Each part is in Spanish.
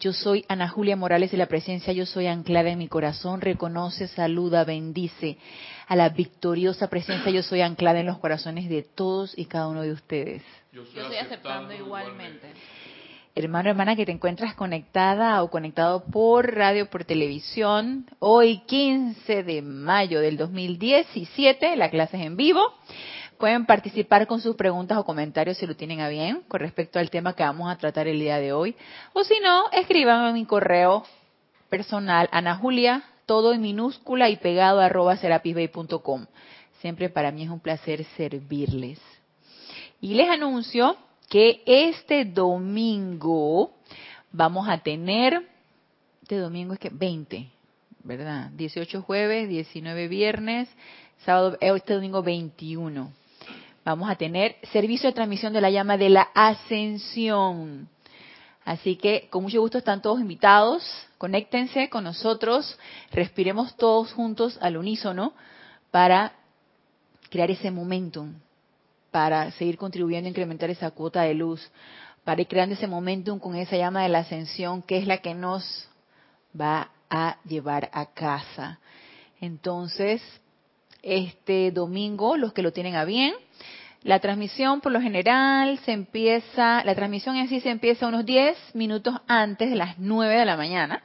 Yo soy Ana Julia Morales y la presencia Yo soy anclada en mi corazón. Reconoce, saluda, bendice a la victoriosa presencia Yo soy anclada en los corazones de todos y cada uno de ustedes. Yo estoy, aceptando, igualmente. Hermano, hermana, que te encuentras conectada o conectado por radio, por televisión. Hoy, 15 de mayo del 2017, la clase es en vivo. Pueden participar con sus preguntas o comentarios si lo tienen a bien con respecto al tema que vamos a tratar el día de hoy. O si no, escriban en mi correo personal, Ana Julia, todo en minúscula y pegado arroba serapisbay.com. Siempre para mí es un placer servirles. Y les anuncio que este domingo vamos a tener, este domingo es que 20, ¿verdad? 18 jueves, 19 viernes, sábado, eh, este domingo 21. Vamos a tener servicio de transmisión de la llama de la ascensión. Así que con mucho gusto están todos invitados, conéctense con nosotros, respiremos todos juntos al unísono para crear ese momentum para seguir contribuyendo a incrementar esa cuota de luz, para ir creando ese momentum con esa llama de la ascensión que es la que nos va a llevar a casa. Entonces, este domingo, los que lo tienen a bien, la transmisión por lo general se empieza, la transmisión en sí se empieza unos 10 minutos antes de las 9 de la mañana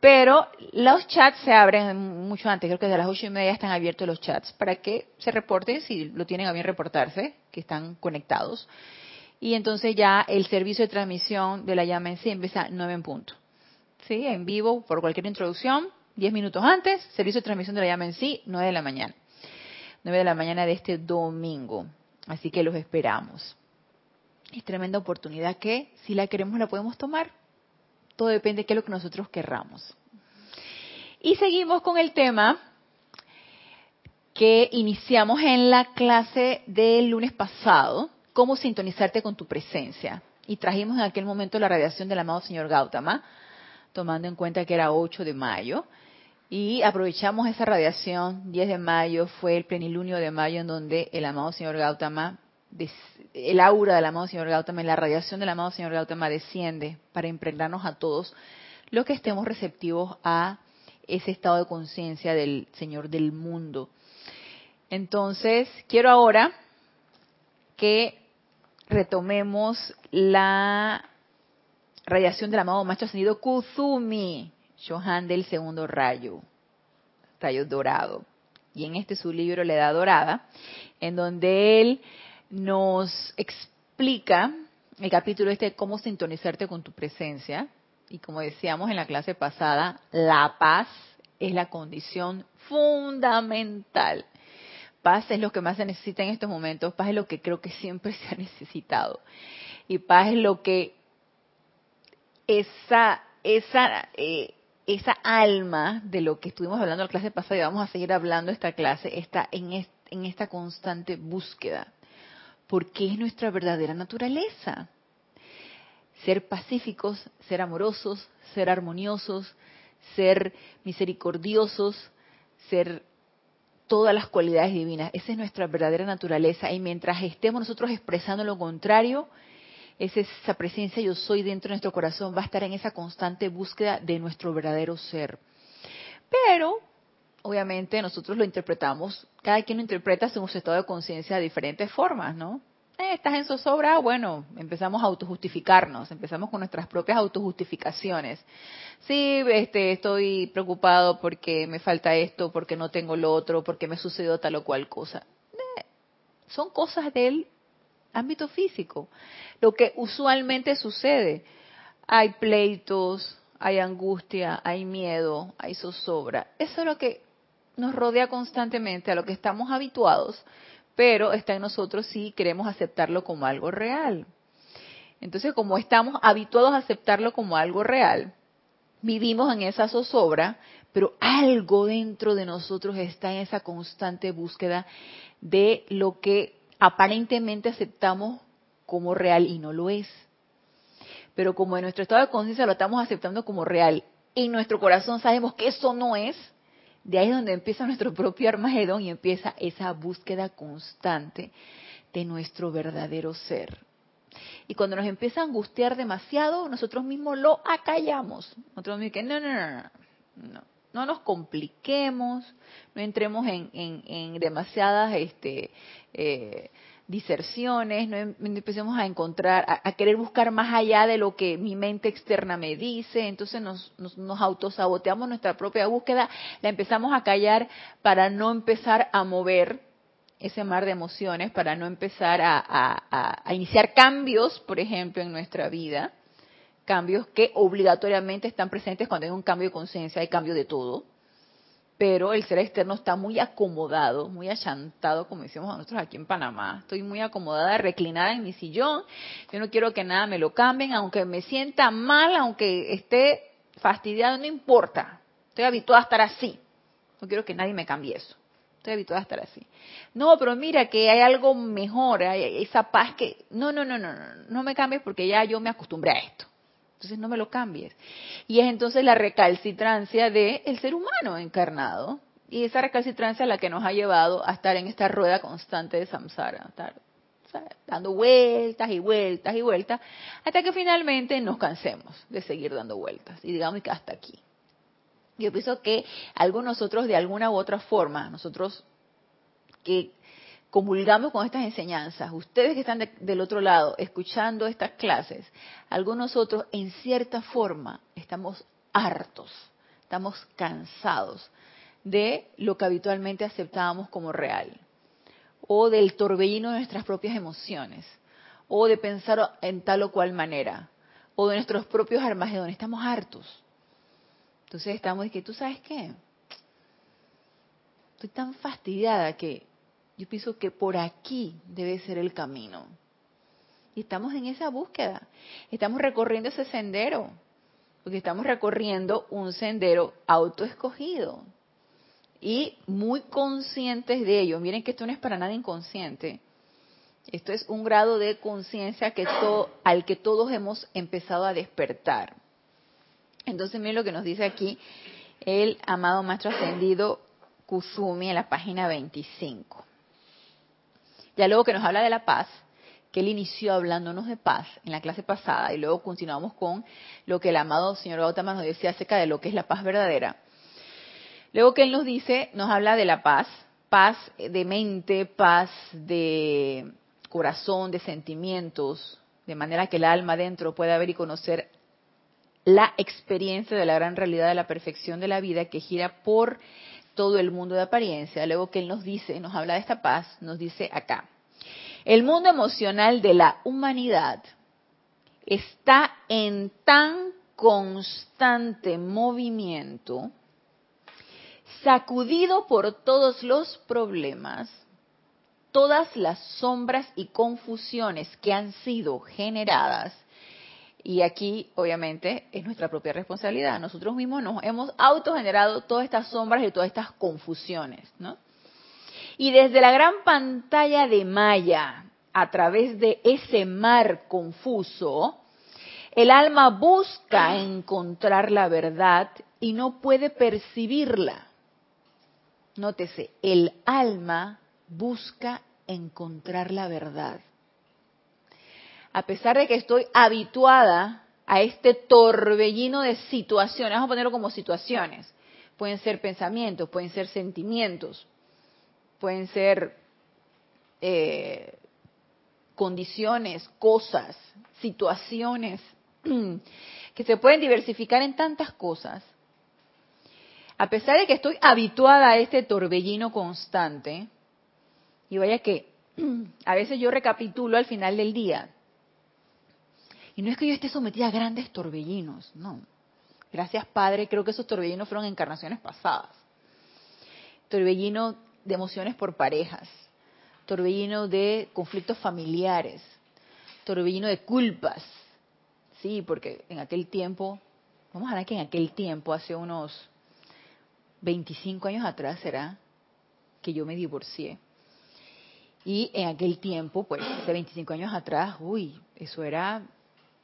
pero los chats se abren mucho antes, creo que desde las ocho y media están abiertos los chats para que se reporten, si lo tienen a bien reportarse, que están conectados. Y entonces ya el servicio de transmisión de la llama en sí empieza a 9 en punto. ¿Sí? En vivo, por cualquier introducción, 10 minutos antes, servicio de transmisión de la llama en sí, 9 de la mañana. 9 de la mañana de este domingo. Así que los esperamos. Es tremenda oportunidad que, si la queremos, la podemos tomar todo depende de qué es lo que nosotros querramos. Y seguimos con el tema que iniciamos en la clase del lunes pasado, cómo sintonizarte con tu presencia. Y trajimos en aquel momento la radiación del amado señor Gautama, tomando en cuenta que era 8 de mayo. Y aprovechamos esa radiación, 10 de mayo fue el plenilunio de mayo en donde el amado señor Gautama el aura del amado Señor Gautama, la radiación del amado Señor Gautama desciende para impregnarnos a todos los que estemos receptivos a ese estado de conciencia del Señor del mundo. Entonces, quiero ahora que retomemos la radiación del amado Maestro Ascendido Kuzumi, Johan del segundo rayo, rayo dorado. Y en este su libro, La Edad Dorada, en donde él nos explica el capítulo este cómo sintonizarte con tu presencia. Y como decíamos en la clase pasada, la paz es la condición fundamental. Paz es lo que más se necesita en estos momentos, paz es lo que creo que siempre se ha necesitado. Y paz es lo que esa, esa, eh, esa alma de lo que estuvimos hablando en la clase pasada y vamos a seguir hablando esta clase, está en, en esta constante búsqueda porque es nuestra verdadera naturaleza. Ser pacíficos, ser amorosos, ser armoniosos, ser misericordiosos, ser todas las cualidades divinas. Esa es nuestra verdadera naturaleza. Y mientras estemos nosotros expresando lo contrario, esa presencia yo soy dentro de nuestro corazón va a estar en esa constante búsqueda de nuestro verdadero ser. Pero, obviamente, nosotros lo interpretamos cada quien lo interpreta según su estado de conciencia de diferentes formas, ¿no? Eh, estás en zozobra, bueno, empezamos a autojustificarnos, empezamos con nuestras propias autojustificaciones. Sí, este, estoy preocupado porque me falta esto, porque no tengo lo otro, porque me sucedió tal o cual cosa. Eh, son cosas del ámbito físico. Lo que usualmente sucede, hay pleitos, hay angustia, hay miedo, hay zozobra. Eso es lo que nos rodea constantemente, a lo que estamos habituados, pero está en nosotros si queremos aceptarlo como algo real. Entonces, como estamos habituados a aceptarlo como algo real, vivimos en esa zozobra, pero algo dentro de nosotros está en esa constante búsqueda de lo que aparentemente aceptamos como real y no lo es. Pero como en nuestro estado de conciencia lo estamos aceptando como real y en nuestro corazón sabemos que eso no es, de ahí es donde empieza nuestro propio Armagedón y empieza esa búsqueda constante de nuestro verdadero ser. Y cuando nos empieza a angustiar demasiado, nosotros mismos lo acallamos. Nosotros mismos que no, no, no, no, no, nos compliquemos, no entremos en, en, demasiadas este, eh, diserciones, no em, empecemos a encontrar, a, querer buscar más allá de lo que mi mente externa me dice, entonces nos, nos, autosaboteamos nuestra propia búsqueda, la empezamos a callar para no empezar a mover ese mar de emociones, para no empezar a, a iniciar cambios, por ejemplo, en nuestra vida, cambios que obligatoriamente están presentes cuando hay un cambio de conciencia, hay cambio de todo pero el ser externo está muy acomodado, muy achantado, como decimos nosotros aquí en Panamá. Estoy muy acomodada, reclinada en mi sillón. Yo no quiero que nada me lo cambien, aunque me sienta mal, aunque esté fastidiado, no importa. Estoy habituada a estar así. No quiero que nadie me cambie eso. Estoy habituada a estar así. No, pero mira que hay algo mejor, hay esa paz que... No, no, no, no, no, no me cambies porque ya yo me acostumbré a esto. Entonces no me lo cambies. Y es entonces la recalcitrancia del el ser humano encarnado. Y esa recalcitrancia es la que nos ha llevado a estar en esta rueda constante de samsara, estar dando vueltas y vueltas y vueltas, hasta que finalmente nos cansemos de seguir dando vueltas y digamos que hasta aquí. Yo pienso que algunos nosotros de alguna u otra forma, nosotros que comulgamos con estas enseñanzas, ustedes que están del otro lado escuchando estas clases, algunos otros en cierta forma estamos hartos, estamos cansados de lo que habitualmente aceptábamos como real, o del torbellino de nuestras propias emociones, o de pensar en tal o cual manera, o de nuestros propios armagedones, estamos hartos. Entonces estamos que tú sabes qué, estoy tan fastidiada que yo pienso que por aquí debe ser el camino. Y estamos en esa búsqueda. Estamos recorriendo ese sendero. Porque estamos recorriendo un sendero autoescogido. Y muy conscientes de ello. Miren que esto no es para nada inconsciente. Esto es un grado de conciencia que al que todos hemos empezado a despertar. Entonces miren lo que nos dice aquí el amado maestro ascendido Kusumi en la página 25. Ya luego que nos habla de la paz, que él inició hablándonos de paz en la clase pasada y luego continuamos con lo que el amado señor Gautama nos decía acerca de lo que es la paz verdadera. Luego que él nos dice, nos habla de la paz, paz de mente, paz de corazón, de sentimientos, de manera que el alma dentro pueda ver y conocer la experiencia de la gran realidad de la perfección de la vida que gira por todo el mundo de apariencia, luego que Él nos dice, nos habla de esta paz, nos dice acá, el mundo emocional de la humanidad está en tan constante movimiento, sacudido por todos los problemas, todas las sombras y confusiones que han sido generadas y aquí, obviamente, es nuestra propia responsabilidad. Nosotros mismos nos hemos autogenerado todas estas sombras y todas estas confusiones, ¿no? Y desde la gran pantalla de Maya, a través de ese mar confuso, el alma busca encontrar la verdad y no puede percibirla. Nótese, el alma busca encontrar la verdad a pesar de que estoy habituada a este torbellino de situaciones, vamos a ponerlo como situaciones, pueden ser pensamientos, pueden ser sentimientos, pueden ser eh, condiciones, cosas, situaciones, que se pueden diversificar en tantas cosas. A pesar de que estoy habituada a este torbellino constante, y vaya que a veces yo recapitulo al final del día, y no es que yo esté sometida a grandes torbellinos, no. Gracias Padre, creo que esos torbellinos fueron encarnaciones pasadas. Torbellino de emociones por parejas, torbellino de conflictos familiares, torbellino de culpas. Sí, porque en aquel tiempo, vamos a ver que en aquel tiempo, hace unos 25 años atrás será, que yo me divorcié. Y en aquel tiempo, pues, hace 25 años atrás, uy, eso era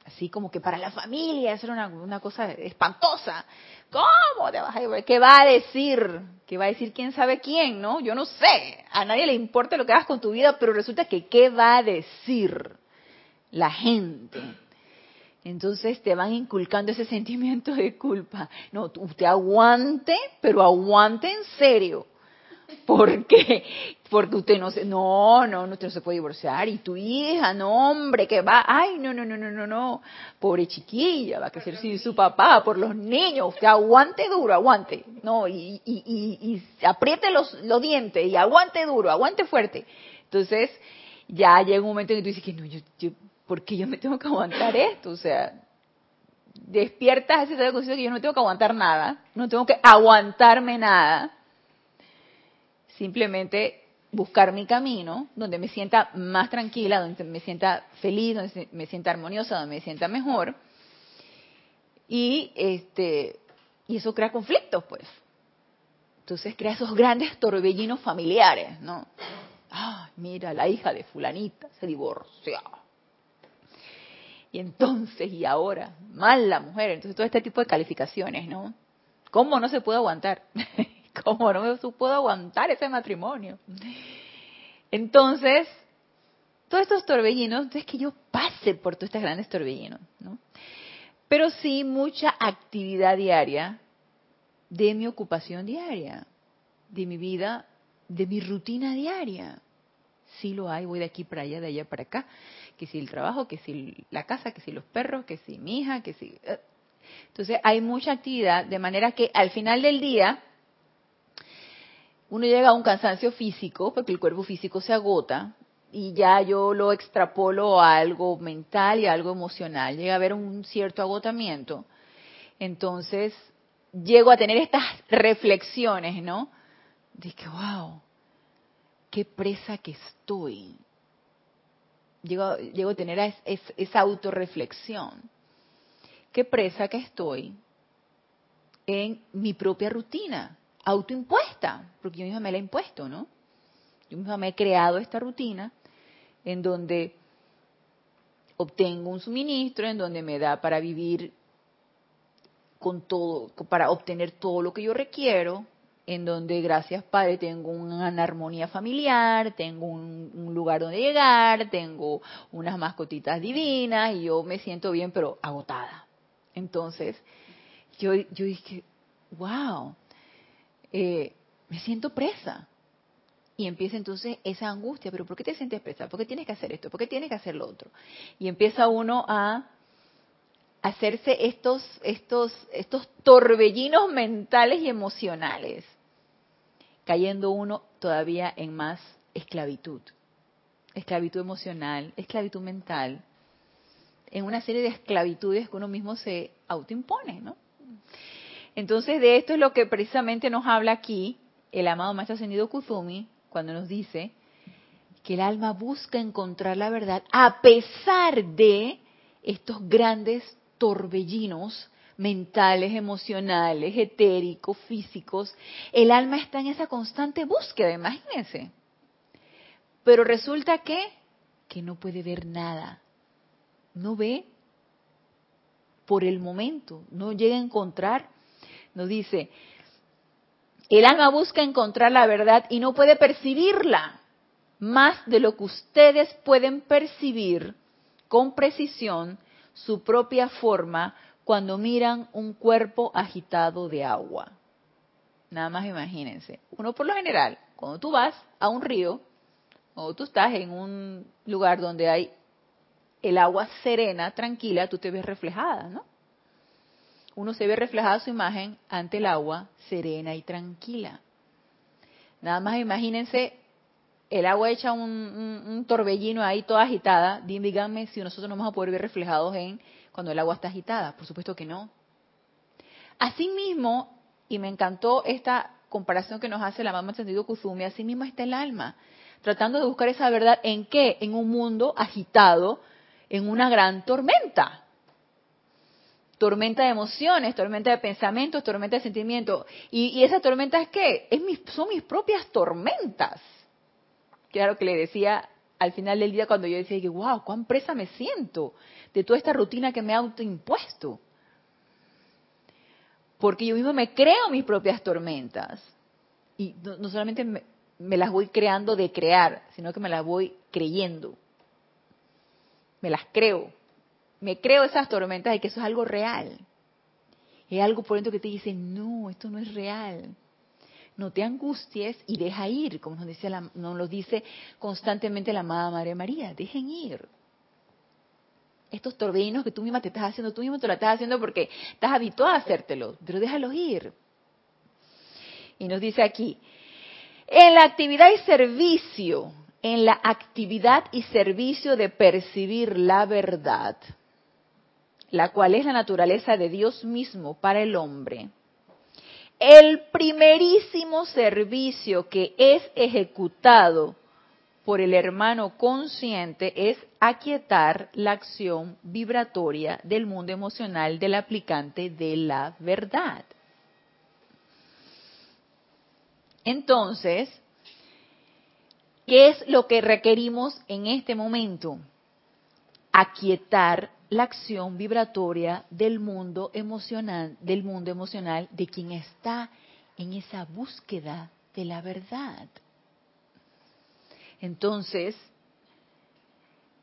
así como que para la familia, eso era una, cosa espantosa. ¿Cómo te vas a ¿Qué va a decir? ¿Qué va a decir quién sabe quién, no? Yo no sé. A nadie le importa lo que hagas con tu vida, pero resulta que ¿qué va a decir la gente? Entonces te van inculcando ese sentimiento de culpa. No, usted aguante, pero aguante en serio. Porque, porque usted no se, no, no, usted no se puede divorciar. Y tu hija, no, hombre, que va, ay, no, no, no, no, no, no. Pobre chiquilla, va a crecer sin su papá, por los niños. Usted aguante duro, aguante. No, y, y, y, y apriete los, los dientes y aguante duro, aguante fuerte. Entonces, ya llega un momento en que tú dices que no, yo, yo ¿por qué yo me tengo que aguantar esto? O sea, despiertas ese estado de que yo no tengo que aguantar nada, no tengo que aguantarme nada. Simplemente buscar mi camino donde me sienta más tranquila, donde me sienta feliz, donde me sienta armoniosa, donde me sienta mejor. Y este y eso crea conflictos, pues. Entonces crea esos grandes torbellinos familiares, ¿no? Ah, mira, la hija de fulanita se divorció y entonces y ahora, mal la mujer, entonces todo este tipo de calificaciones, ¿no? ¿Cómo no se puede aguantar? ¿Cómo no se puede aguantar ese matrimonio? Entonces, todos estos torbellinos, es que yo pase por todos estos grandes torbellinos, ¿no? Pero sí mucha actividad diaria de mi ocupación diaria, de mi vida, de mi rutina diaria. Sí lo hay, voy de aquí para allá, de allá para acá que si el trabajo, que si la casa, que si los perros, que si mi hija, que si... Eh. Entonces hay mucha actividad, de manera que al final del día uno llega a un cansancio físico, porque el cuerpo físico se agota, y ya yo lo extrapolo a algo mental y a algo emocional, llega a haber un cierto agotamiento. Entonces llego a tener estas reflexiones, ¿no? De que, wow, qué presa que estoy llego, a tener esa autorreflexión. Qué presa que estoy en mi propia rutina, autoimpuesta, porque yo misma me la he impuesto, ¿no? Yo misma me he creado esta rutina en donde obtengo un suministro, en donde me da para vivir con todo, para obtener todo lo que yo requiero, en donde, gracias Padre, tengo una armonía familiar, tengo un, lugar donde llegar, tengo unas mascotitas divinas y yo me siento bien, pero agotada. Entonces, yo, yo dije, wow, eh, me siento presa. Y empieza entonces esa angustia, pero ¿por qué te sientes presa? ¿Por qué tienes que hacer esto? ¿Por qué tienes que hacer lo otro? Y empieza uno a hacerse estos, estos, estos torbellinos mentales y emocionales cayendo uno todavía en más esclavitud. Esclavitud emocional, esclavitud mental, en una serie de esclavitudes que uno mismo se autoimpone, ¿no? Entonces de esto es lo que precisamente nos habla aquí el amado Maestro Ascendido Kuzumi cuando nos dice que el alma busca encontrar la verdad a pesar de estos grandes torbellinos mentales, emocionales, etéricos, físicos. El alma está en esa constante búsqueda, imagínense. Pero resulta que, que no puede ver nada. No ve por el momento, no llega a encontrar. Nos dice, el alma busca encontrar la verdad y no puede percibirla más de lo que ustedes pueden percibir con precisión su propia forma cuando miran un cuerpo agitado de agua. Nada más imagínense. Uno por lo general, cuando tú vas a un río, o tú estás en un lugar donde hay el agua serena, tranquila, tú te ves reflejada, ¿no? Uno se ve reflejada su imagen ante el agua serena y tranquila. Nada más imagínense el agua hecha un, torbellino ahí toda agitada. Díganme si nosotros no vamos a poder ver reflejados en cuando el agua está agitada? Por supuesto que no. Asimismo, y me encantó esta comparación que nos hace la mamá entendido Kuzumi, asimismo está el alma, tratando de buscar esa verdad en qué? En un mundo agitado, en una gran tormenta. Tormenta de emociones, tormenta de pensamientos, tormenta de sentimientos. Y, esa tormenta es qué? Es son mis propias tormentas. lo que le decía al final del día cuando yo decía que, wow, cuán presa me siento de toda esta rutina que me ha autoimpuesto. Porque yo mismo me creo mis propias tormentas. Y no, solamente me, me las voy creando de crear, sino que me las voy creyendo. Me las creo. Me creo esas tormentas de que eso es algo real. Es algo por dentro que te dice, no, esto no es real no te angusties y deja ir, como nos dice, la, nos lo dice constantemente la amada Madre María, dejen ir. Estos torbellinos que tú misma te estás haciendo, tú mismo te lo estás haciendo porque estás habituada a hacértelo, pero déjalos ir. Y nos dice aquí, en la actividad y servicio, en la actividad y servicio de percibir la verdad, la cual es la naturaleza de Dios mismo para el hombre, el primerísimo servicio que es ejecutado por el hermano consciente es aquietar la acción vibratoria del mundo emocional del aplicante de la verdad. Entonces, ¿qué es lo que requerimos en este momento? Aquietar la acción vibratoria del mundo emocional, del mundo emocional de quien está en esa búsqueda de la verdad. Entonces,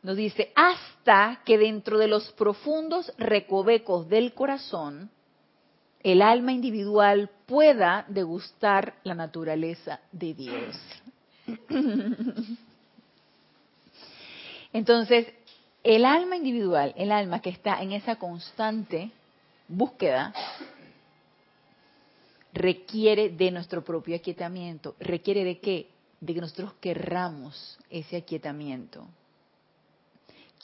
nos dice, hasta que dentro de los profundos recovecos del corazón, el alma individual pueda degustar la naturaleza de Dios. Entonces, el alma individual, el alma que está en esa constante búsqueda, requiere de nuestro propio aquietamiento. ¿Requiere de qué? De que nosotros querramos ese aquietamiento.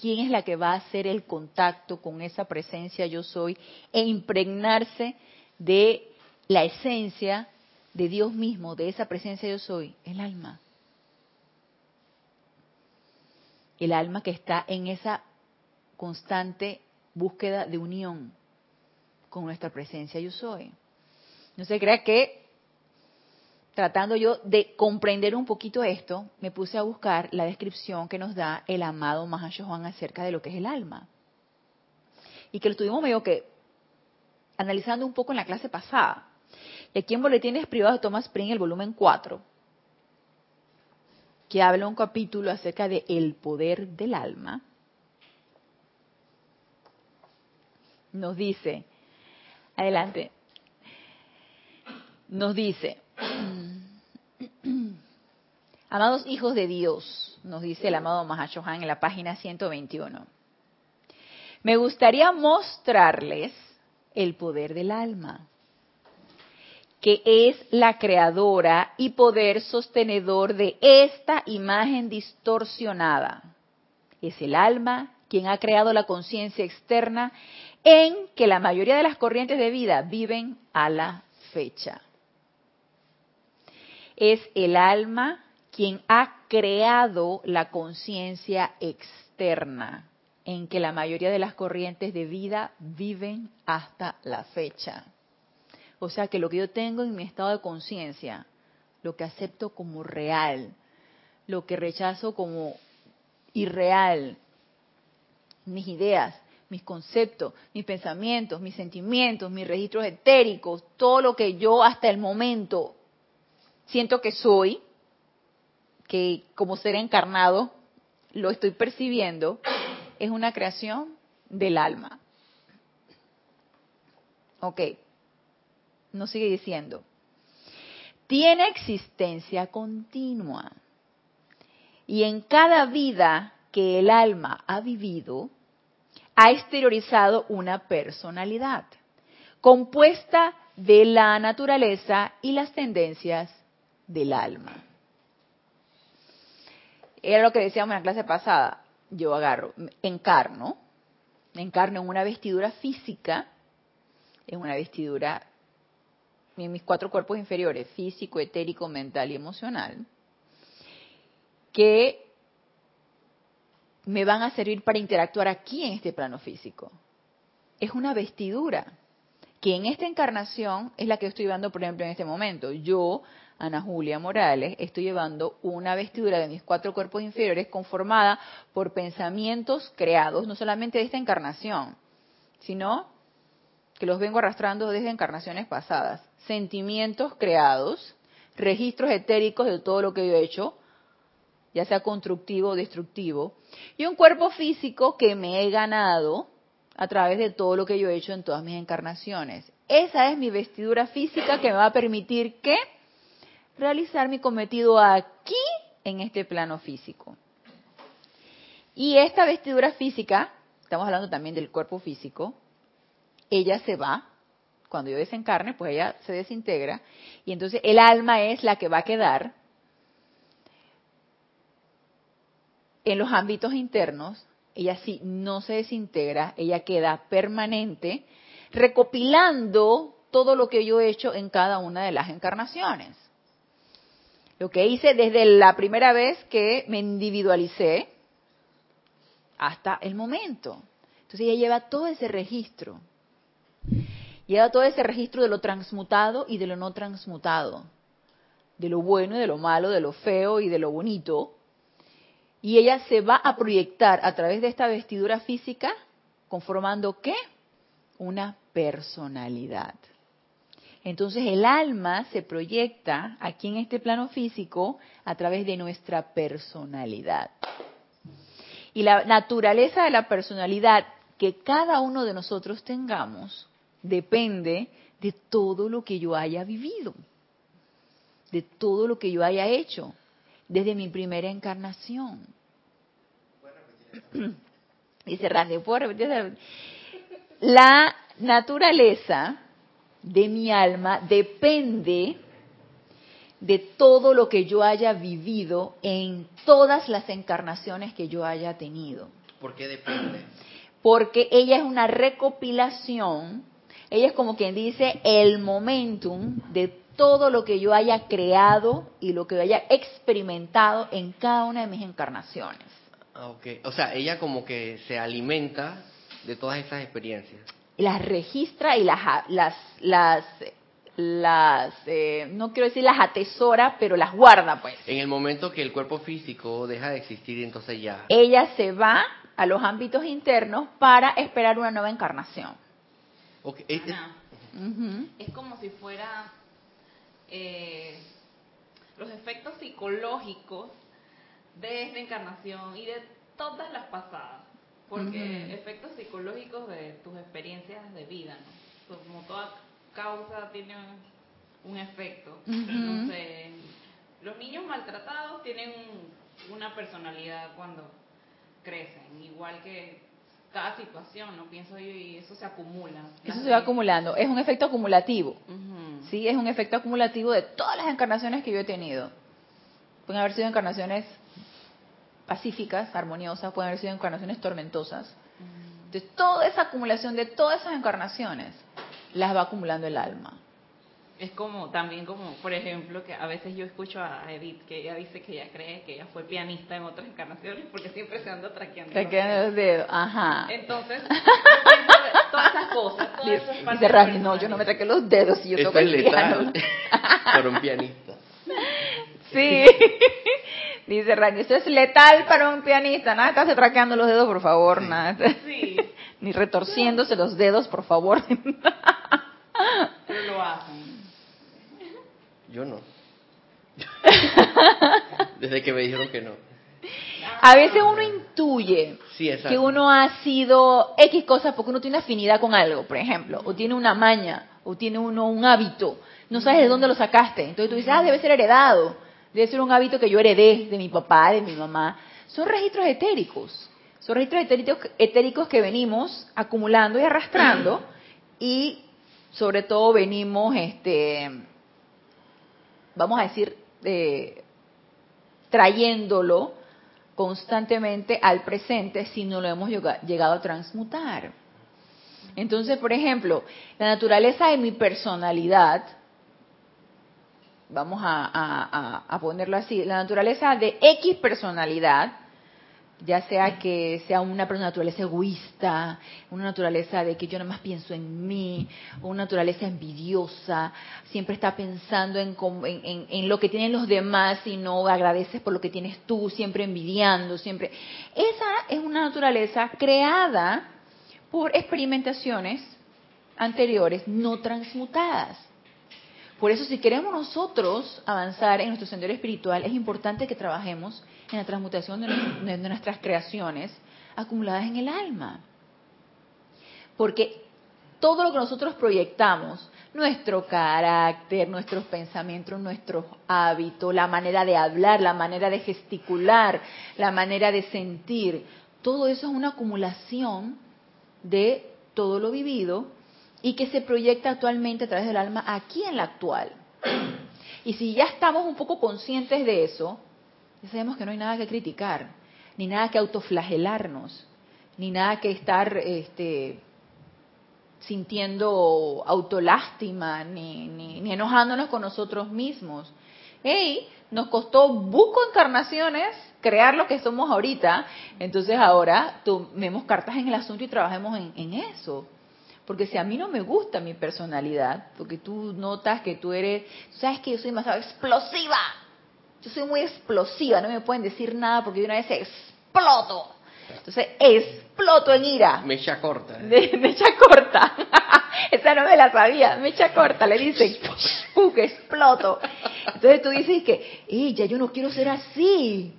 ¿Quién es la que va a hacer el contacto con esa presencia yo soy e impregnarse de la esencia de Dios mismo, de esa presencia yo soy? El alma. El alma que está en esa constante búsqueda de unión con nuestra presencia yo soy. No se crea que tratando yo de comprender un poquito esto, me puse a buscar la descripción que nos da el amado Mahashohan acerca de lo que es el alma. Y que lo estuvimos medio que analizando un poco en la clase pasada. Y aquí en Boletines Privados de Thomas Spring, el volumen 4, que habla un capítulo acerca de el poder del alma, nos dice, adelante, nos dice, amados hijos de Dios, nos dice el amado Mahashohan en la página 121, me gustaría mostrarles el poder del alma que es la creadora y poder sostenedor de esta imagen distorsionada. Es el alma quien ha creado la conciencia externa en que la mayoría de las corrientes de vida viven a la fecha. Es el alma quien ha creado la conciencia externa en que la mayoría de las corrientes de vida viven hasta la fecha. O sea que lo que yo tengo en mi estado de conciencia, lo que acepto como real, lo que rechazo como irreal, mis ideas, mis conceptos, mis pensamientos, mis sentimientos, mis registros etéricos, todo lo que yo hasta el momento siento que soy, que como ser encarnado lo estoy percibiendo, es una creación del alma. Ok nos sigue diciendo, tiene existencia continua. Y en cada vida que el alma ha vivido, ha exteriorizado una personalidad compuesta de la naturaleza y las tendencias del alma. Era lo que decíamos en la clase pasada. Yo agarro, encarno, encarno en una vestidura física, en una vestidura en mis cuatro cuerpos inferiores, físico, etérico, mental y emocional, que me van a servir para interactuar aquí en este plano físico. Es una vestidura que en esta encarnación es la que estoy dando, por ejemplo, en este momento. Yo Ana Julia Morales, estoy llevando una vestidura de mis cuatro cuerpos inferiores conformada por pensamientos creados, no solamente de esta encarnación, sino que los vengo arrastrando desde encarnaciones pasadas, sentimientos creados, registros etéricos de todo lo que yo he hecho, ya sea constructivo o destructivo, y un cuerpo físico que me he ganado a través de todo lo que yo he hecho en todas mis encarnaciones. Esa es mi vestidura física que me va a permitir que realizar mi cometido aquí en este plano físico. Y esta vestidura física, estamos hablando también del cuerpo físico, ella se va, cuando yo desencarne, pues ella se desintegra, y entonces el alma es la que va a quedar en los ámbitos internos, ella sí no se desintegra, ella queda permanente, recopilando todo lo que yo he hecho en cada una de las encarnaciones. Lo que hice desde la primera vez que me individualicé hasta el momento. Entonces ella lleva todo ese registro. Lleva todo ese registro de lo transmutado y de lo no transmutado. De lo bueno y de lo malo, de lo feo y de lo bonito. Y ella se va a proyectar a través de esta vestidura física conformando qué? Una personalidad. Entonces el alma se proyecta aquí en este plano físico a través de nuestra personalidad. Y la naturaleza de la personalidad que cada uno de nosotros tengamos depende de todo lo que yo haya vivido, de todo lo que yo haya hecho desde mi primera encarnación. Dice Randy, La naturaleza de mi alma depende de todo lo que yo haya vivido en todas las encarnaciones que yo haya tenido. ¿Por qué depende? Porque ella es una recopilación, ella es como quien dice el momentum de todo lo que yo haya creado y lo que yo haya experimentado en cada una de mis encarnaciones. Ah, okay. O sea, ella como que se alimenta de todas esas experiencias las registra y las, las, las, las eh, no quiero decir las atesora, pero las guarda, pues. En el momento que el cuerpo físico deja de existir, entonces ya. Ella se va a los ámbitos internos para esperar una nueva encarnación. Okay. Es como si fuera eh, los efectos psicológicos de esta encarnación y de todas las pasadas. Porque efectos psicológicos de tus experiencias de vida, ¿no? Como toda causa tiene un, efecto. Entonces, los niños maltratados tienen una personalidad cuando crecen, igual que cada situación, ¿no? Pienso yo, y eso se acumula. Eso se va acumulando, es un efecto acumulativo. Sí, es un efecto acumulativo de todas las encarnaciones que yo he tenido. Pueden haber sido encarnaciones pacíficas, armoniosas, pueden haber sido encarnaciones tormentosas. Entonces, toda esa acumulación de todas esas encarnaciones las va acumulando el alma. Es como, también como, por ejemplo, que a veces yo escucho a Edith que ella dice que ella cree que ella fue pianista en otras encarnaciones porque siempre se anda traqueando. Traqueando los dedos, ajá. Entonces, todas esas cosas, todas esas Dice no, yo no me traqueo los dedos y yo toco el piano. para un pianista. Sí. Dice Rani, esto es letal para un pianista. Nada, estás traqueando los dedos, por favor. Nada. Sí. Ni retorciéndose los dedos, por favor. Pero lo hacen. Yo no. Desde que me dijeron que no. A veces uno intuye que uno ha sido X cosas porque uno tiene afinidad con algo, por ejemplo, o tiene una maña, o tiene uno un hábito. No sabes de dónde lo sacaste. Entonces tú dices, ah, debe ser heredado debe ser un hábito que yo heredé de mi papá, de mi mamá. Son registros etéricos. Son registros etéricos, que venimos acumulando y arrastrando y sobre todo venimos, este, vamos a decir, eh, trayéndolo constantemente al presente si no lo hemos llegado a transmutar. Entonces, por ejemplo, la naturaleza de mi personalidad vamos a, ponerlo así, la naturaleza de X personalidad ya sea que sea una naturaleza egoísta, una naturaleza de que yo nada más pienso en mí, una naturaleza envidiosa, siempre está pensando en, en, lo que tienen los demás y no agradeces por lo que tienes tú, siempre envidiando, siempre. Esa es una naturaleza creada por experimentaciones anteriores no transmutadas. Por eso si queremos nosotros avanzar en nuestro sendero espiritual, es importante que trabajemos en la transmutación de, nuestras creaciones acumuladas en el alma. Porque todo lo que nosotros proyectamos, nuestro carácter, nuestros pensamientos, nuestros hábitos, la manera de hablar, la manera de gesticular, la manera de sentir, todo eso es una acumulación de todo lo vivido y que se proyecta actualmente a través del alma aquí en la actual. Y si ya estamos un poco conscientes de eso, ya sabemos que no hay nada que criticar, ni nada que autoflagelarnos, ni nada que estar este, sintiendo autolástima, ni, ni, ni enojándonos con nosotros mismos. ¡Hey! Nos costó buco encarnaciones crear lo que somos ahorita, entonces ahora tomemos cartas en el asunto y trabajemos en, en eso. Porque si a mí no me gusta mi personalidad, porque tú notas que tú eres, sabes que yo soy demasiado explosiva, yo soy muy explosiva, no me pueden decir nada porque de una vez exploto. Entonces, exploto en ira. Mecha corta. mecha corta. Esa no me la sabía. Mecha corta, le dicen. que exploto. Entonces tú dices que, eh, ya yo no quiero ser así.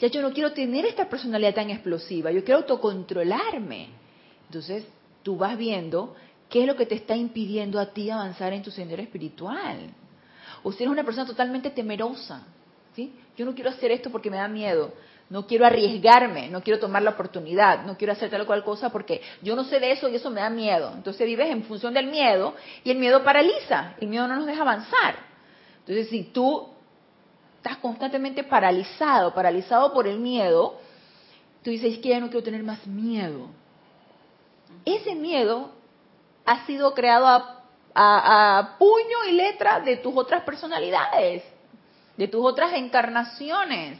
Ya yo no quiero tener esta personalidad tan explosiva. Yo quiero autocontrolarme. Entonces tú vas viendo qué es lo que te está impidiendo a ti avanzar en tu sendero espiritual. O si eres una persona totalmente temerosa yo no quiero hacer esto porque me da miedo, no quiero arriesgarme, no quiero tomar la oportunidad, no quiero hacer tal o cual cosa porque yo no sé de eso y eso me da miedo. Entonces vives en función del miedo y el miedo paraliza, el miedo no nos deja avanzar. Entonces si tú estás constantemente paralizado, paralizado por el miedo, tú dices que ya no quiero tener más miedo. Ese miedo ha sido creado a puño y letra de tus otras personalidades de tus otras encarnaciones.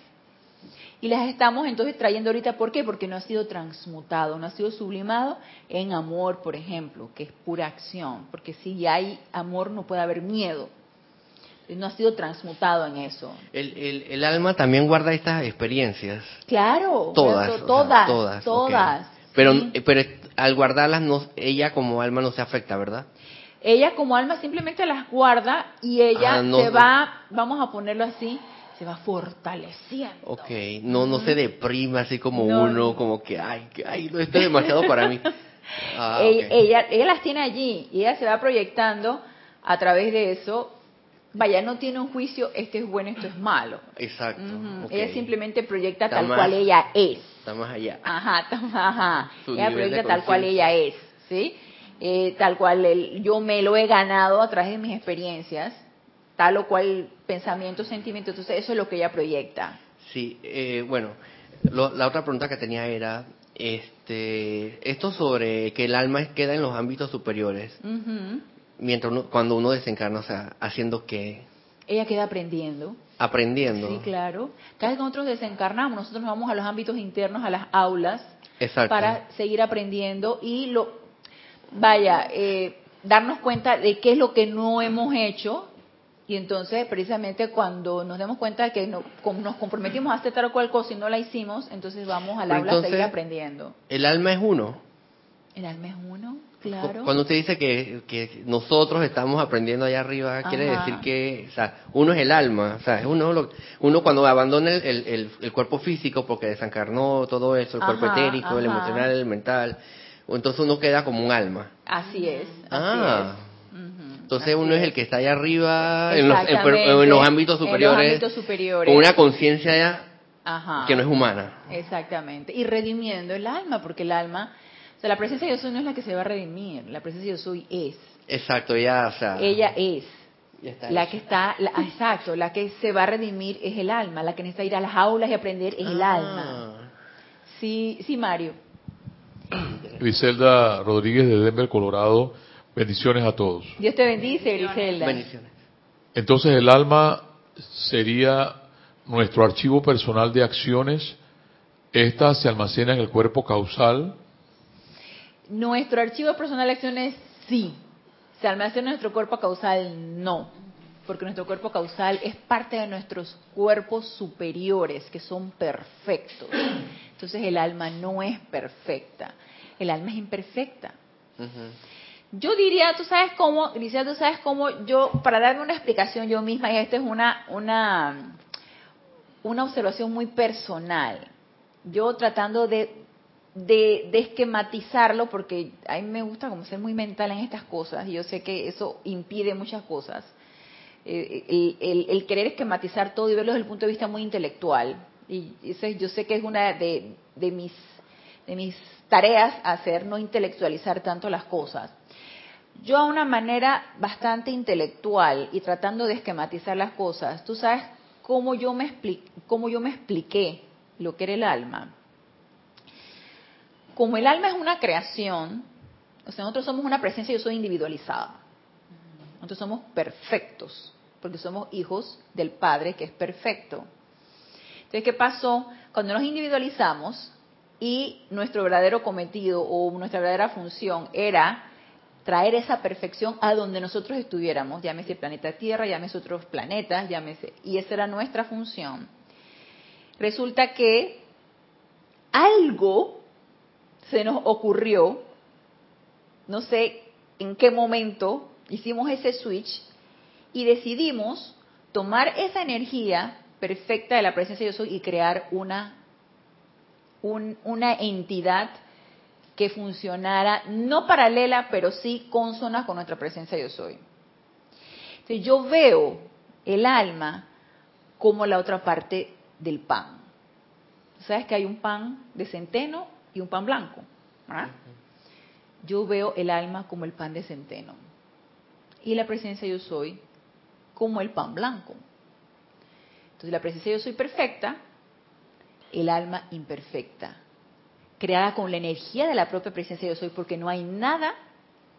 Y las estamos entonces trayendo ahorita, ¿por qué? Porque no ha sido transmutado, no ha sido sublimado en amor, por ejemplo, que es pura acción. Porque si hay amor no puede haber miedo. No ha sido transmutado en eso. El, el, alma también guarda estas experiencias. Claro, todas, todas, todas. todas Pero, pero al guardarlas, no, ella como alma no se afecta, ¿verdad? Ella como alma simplemente las guarda y ella ah, se va, vamos a ponerlo así, se va fortaleciendo. Ok, no, no se deprime así como uno, como que, ay, ay, no, esto es demasiado para mí. Ah, ella, ella, las tiene allí y ella se va proyectando a través de eso. Vaya, no tiene un juicio, esto es bueno, esto es malo. Exacto. Ella simplemente proyecta tal cual ella es. Está más allá. Ajá, ajá. ella proyecta tal cual ella es, ¿sí? Eh, tal cual yo me lo he ganado a través de mis experiencias, tal o cual pensamiento, sentimiento, entonces eso es lo que ella proyecta. Sí, eh, bueno, la otra pregunta que tenía era, este, esto sobre que el alma queda en los ámbitos superiores, mientras cuando uno desencarna, o sea, haciendo qué? Ella queda aprendiendo. Aprendiendo. Sí, claro. Cada vez que nosotros desencarnamos, nosotros nos vamos a los ámbitos internos, a las aulas, para seguir aprendiendo y lo vaya, eh, darnos cuenta de qué es lo que no hemos hecho y entonces precisamente cuando nos demos cuenta de que no, nos comprometimos a hacer tal o cual cosa y no la hicimos, entonces vamos al aula a seguir aprendiendo. ¿El alma es uno? El alma es uno, claro. Cuando usted dice que, que nosotros estamos aprendiendo allá arriba, quiere decir que, o sea, uno es el alma, o sea, uno, uno cuando abandona el, el, cuerpo físico porque desencarnó todo eso, el cuerpo etérico, el emocional, el mental, entonces uno queda como un alma. Así es. ah. Entonces uno es el que está allá arriba, en los, en, los, ámbitos superiores, con una conciencia que no es humana. Exactamente. Y redimiendo el alma, porque el alma, o sea, la presencia de yo soy no es la que se va a redimir, la presencia de yo soy es. Exacto, ella, o sea. Ella es. la que está, exacto, la que se va a redimir es el alma, la que necesita ir a las aulas y aprender es el ah. alma. Sí, sí, Mario. Griselda Rodríguez de Denver, Colorado. Bendiciones a todos. Dios te bendice, Griselda. Bendiciones. Entonces el alma sería nuestro archivo personal de acciones ¿esta se almacena en el cuerpo causal? Nuestro archivo personal de acciones sí. Se almacena en nuestro cuerpo causal no. Porque nuestro cuerpo causal es parte de nuestros cuerpos superiores, que son perfectos. Entonces el alma no es perfecta. El alma es imperfecta. Yo diría, tú sabes cómo, Alicia, tú sabes cómo yo, para darme una explicación yo misma, y esta es una, una, una observación muy personal, yo tratando de, de, esquematizarlo, porque a mí me gusta como ser muy mental en estas cosas, y yo sé que eso impide muchas cosas, eh, el, querer esquematizar todo y verlo desde el punto de vista muy intelectual, y eso yo sé que es una de, de mis, de mis tareas hacer, no intelectualizar tanto las cosas yo a una manera bastante intelectual y tratando de esquematizar las cosas, tú sabes cómo yo me, cómo yo me expliqué lo que era el alma. Como el alma es una creación, o sea, nosotros somos una presencia, yo soy individualizada. Nosotros somos perfectos, porque somos hijos del Padre que es perfecto. Entonces, ¿qué pasó? Cuando nos individualizamos y nuestro verdadero cometido o nuestra verdadera función era traer esa perfección a donde nosotros estuviéramos, llámese planeta Tierra, llámese otros planetas, llámese, y esa era nuestra función. Resulta que algo se nos ocurrió, no sé en qué momento hicimos ese switch y decidimos tomar esa energía perfecta de la presencia de soy y crear una, una entidad que funcionara no paralela, pero sí consona con nuestra presencia yo soy. Entonces yo veo el alma como la otra parte del pan. ¿Sabes que hay un pan de centeno y un pan blanco? Yo veo el alma como el pan de centeno y la presencia yo soy como el pan blanco. Entonces la presencia yo soy perfecta, el alma imperfecta creada con la energía de la propia presencia yo soy, porque no hay nada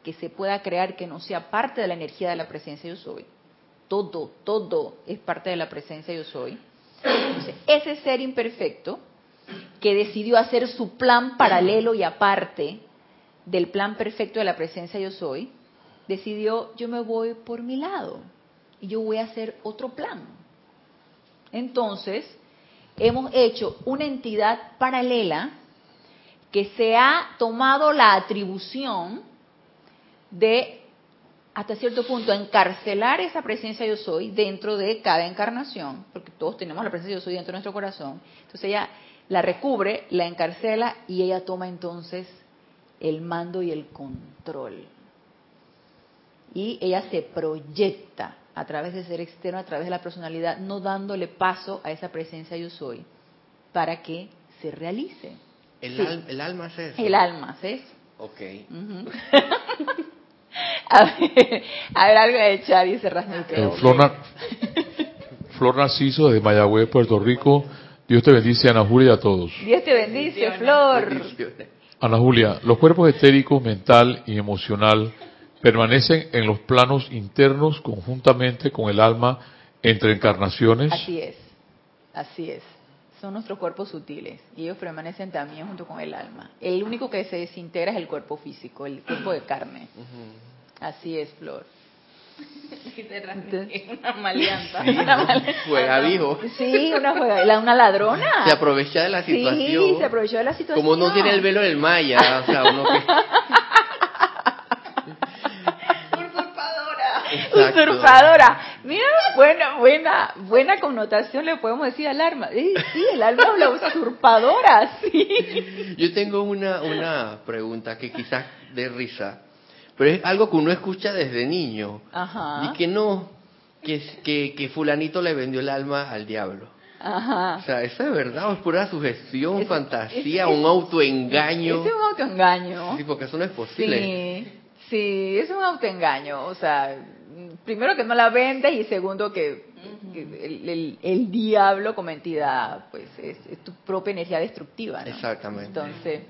que se pueda crear que no sea parte de la energía de la presencia yo soy. Todo, todo es parte de la presencia yo soy. Ese ser imperfecto que decidió hacer su plan paralelo y aparte del plan perfecto de la presencia yo soy, decidió yo me voy por mi lado y yo voy a hacer otro plan. Entonces, hemos hecho una entidad paralela que se ha tomado la atribución de, hasta cierto punto, encarcelar esa presencia yo soy dentro de cada encarnación, porque todos tenemos la presencia yo soy dentro de nuestro corazón. Entonces ella la recubre, la encarcela y ella toma entonces el mando y el control. Y ella se proyecta a través de ser externo, a través de la personalidad, no dándole paso a esa presencia yo soy, para que se realice. El, alma es eso. El alma es eso. Ok. a, ver, algo de echar y cerrar eh, Flor, Flor Narciso desde Mayagüez, Puerto Rico. Dios te bendice, Ana Julia, y a todos. Dios te bendice, Flor. Ana Julia, los cuerpos etéricos, mental y emocional permanecen en los planos internos conjuntamente con el alma entre encarnaciones. Así es, así es son nuestros cuerpos sutiles y ellos permanecen también junto con el alma. El único que se desintegra es el cuerpo físico, el cuerpo de carne. Así es, Flor. una maleanta. juega vivo. Sí, una juega, una ladrona. Se aprovecha de la situación. Sí, se aprovecha de la situación. Como no tiene el velo del maya, o sea, uno que... Usurpadora. Mira, buena, buena, buena connotación le podemos decir al alma. Sí, el alma es la usurpadora, sí. Yo tengo una, una pregunta que quizás de risa, pero es algo que uno escucha desde niño. Ajá. Y que no, que, que, que fulanito le vendió el alma al diablo. Ajá. O sea, ¿eso es verdad o es pura sugestión, fantasía, un autoengaño? Es un autoengaño. Sí, porque eso no es posible. Sí. Sí, es un autoengaño. O sea, primero que no la vendes y segundo que, el, diablo como entidad, pues es, tu propia energía destructiva. Exactamente. Entonces.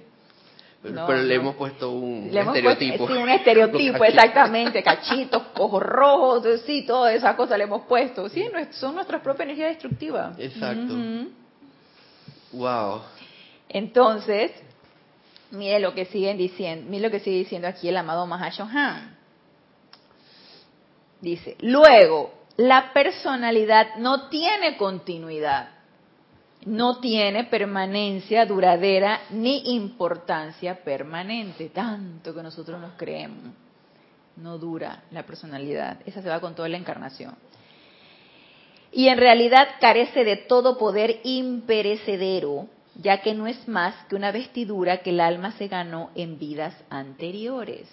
Pero, le hemos puesto un estereotipo. sí, un estereotipo, exactamente. Cachitos, ojos rojos, sí, todas esas cosas le hemos puesto. Sí, son nuestras propias energías destructivas. Exacto. Wow. Entonces, mire lo que siguen diciendo, mire lo que sigue diciendo aquí el amado Mahashohan. Dice, luego, la personalidad no tiene continuidad, no tiene permanencia duradera ni importancia permanente, tanto que nosotros nos creemos. No dura la personalidad, esa se va con toda la encarnación. Y en realidad carece de todo poder imperecedero, ya que no es más que una vestidura que el alma se ganó en vidas anteriores.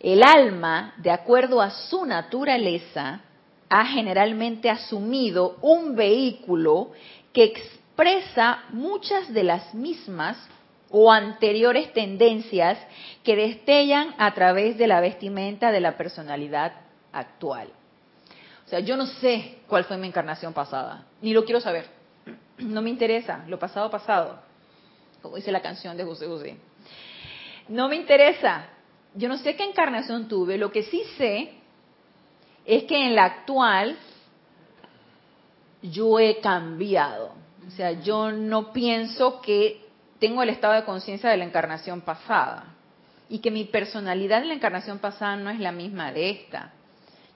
El alma, de acuerdo a su naturaleza, ha generalmente asumido un vehículo que expresa muchas de las mismas o anteriores tendencias que destellan a través de la vestimenta de la personalidad actual. O sea, yo no sé cuál fue mi encarnación pasada, ni lo quiero saber. No me interesa, lo pasado pasado, como dice la canción de José José. No me interesa, yo no sé qué encarnación tuve, lo que sí sé es que en la actual yo he cambiado. O sea, yo no pienso que tengo el estado de conciencia de la encarnación pasada y que mi personalidad en la encarnación pasada no es la misma de esta.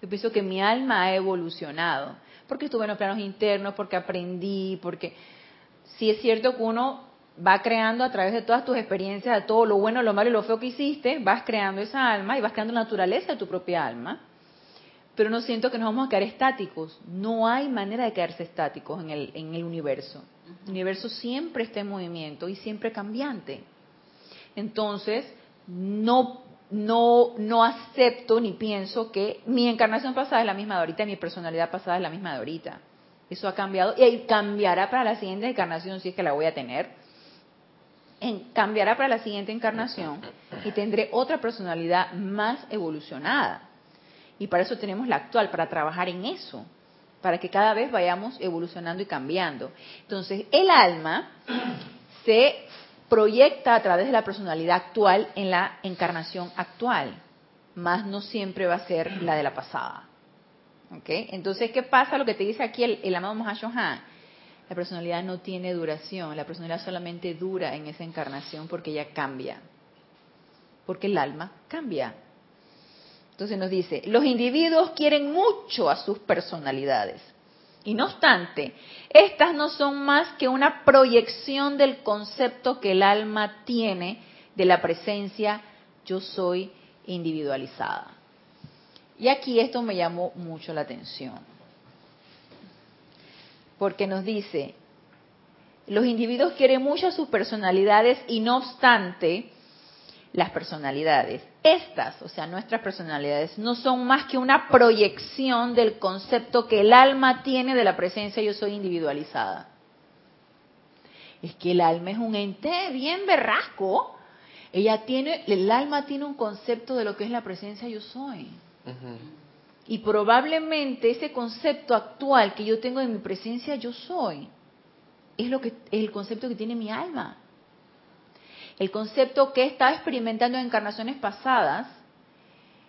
Yo pienso que mi alma ha evolucionado, porque estuve en los planos internos, porque aprendí, porque sí es cierto que uno va creando a través de todas tus experiencias, de todo lo bueno, lo malo y lo feo que hiciste, vas creando esa alma y vas creando la naturaleza de tu propia alma. Pero no siento que nos vamos a quedar estáticos. No hay manera de quedarse estáticos en el, en el universo. El universo siempre está en movimiento y siempre cambiante. Entonces, no, no, no acepto ni pienso que mi encarnación pasada es la misma de ahorita, mi personalidad pasada es la misma de ahorita. Eso ha cambiado y cambiará para la siguiente encarnación si es que la voy a tener cambiará para la siguiente encarnación y tendré otra personalidad más evolucionada. Y para eso tenemos la actual, para trabajar en eso, para que cada vez vayamos evolucionando y cambiando. Entonces, el alma se proyecta a través de la personalidad actual en la encarnación actual, más no siempre va a ser la de la pasada. ¿Okay? Entonces, ¿qué pasa? Lo que te dice aquí el, el amado Mahashohan la personalidad no tiene duración, la personalidad solamente dura en esa encarnación porque ella cambia, porque el alma cambia. Entonces nos dice, los individuos quieren mucho a sus personalidades. Y no obstante, estas no son más que una proyección del concepto que el alma tiene de la presencia yo soy individualizada. Y aquí esto me llamó mucho la atención porque nos dice, los individuos quieren mucho sus personalidades y no obstante, las personalidades, estas, o sea, nuestras personalidades, no son más que una proyección del concepto que el alma tiene de la presencia yo soy individualizada. Es que el alma es un ente bien berrasco. Ella tiene, el alma tiene un concepto de lo que es la presencia yo soy. Y probablemente ese concepto actual que yo tengo de mi presencia yo soy es lo que es el concepto que tiene mi alma. El concepto que he estado experimentando en encarnaciones pasadas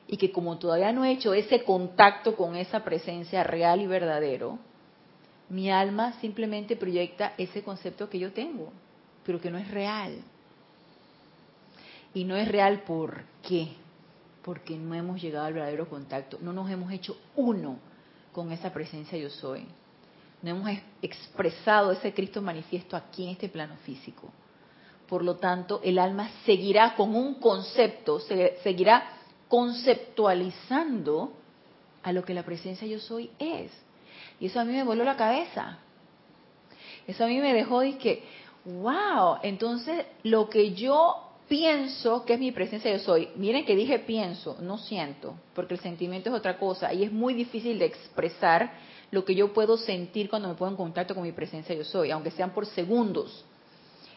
y que como todavía no he hecho ese contacto con esa presencia real y verdadero, mi alma simplemente proyecta ese concepto que yo tengo, pero que no es real. Y no es real ¿por qué? Porque no hemos llegado al verdadero contacto, no nos hemos hecho uno con esa presencia yo soy. No hemos expresado ese Cristo manifiesto aquí en este plano físico. Por lo tanto, el alma seguirá con un concepto, seguirá conceptualizando a lo que la presencia yo soy es. Y eso a mí me voló la cabeza. Eso a mí me dejó de que, wow, entonces lo que yo pienso que es mi presencia yo soy. Miren que dije pienso, no siento, porque el sentimiento es otra cosa y es muy difícil de expresar lo que yo puedo sentir cuando me pongo en contacto con mi presencia yo soy, aunque sean por segundos.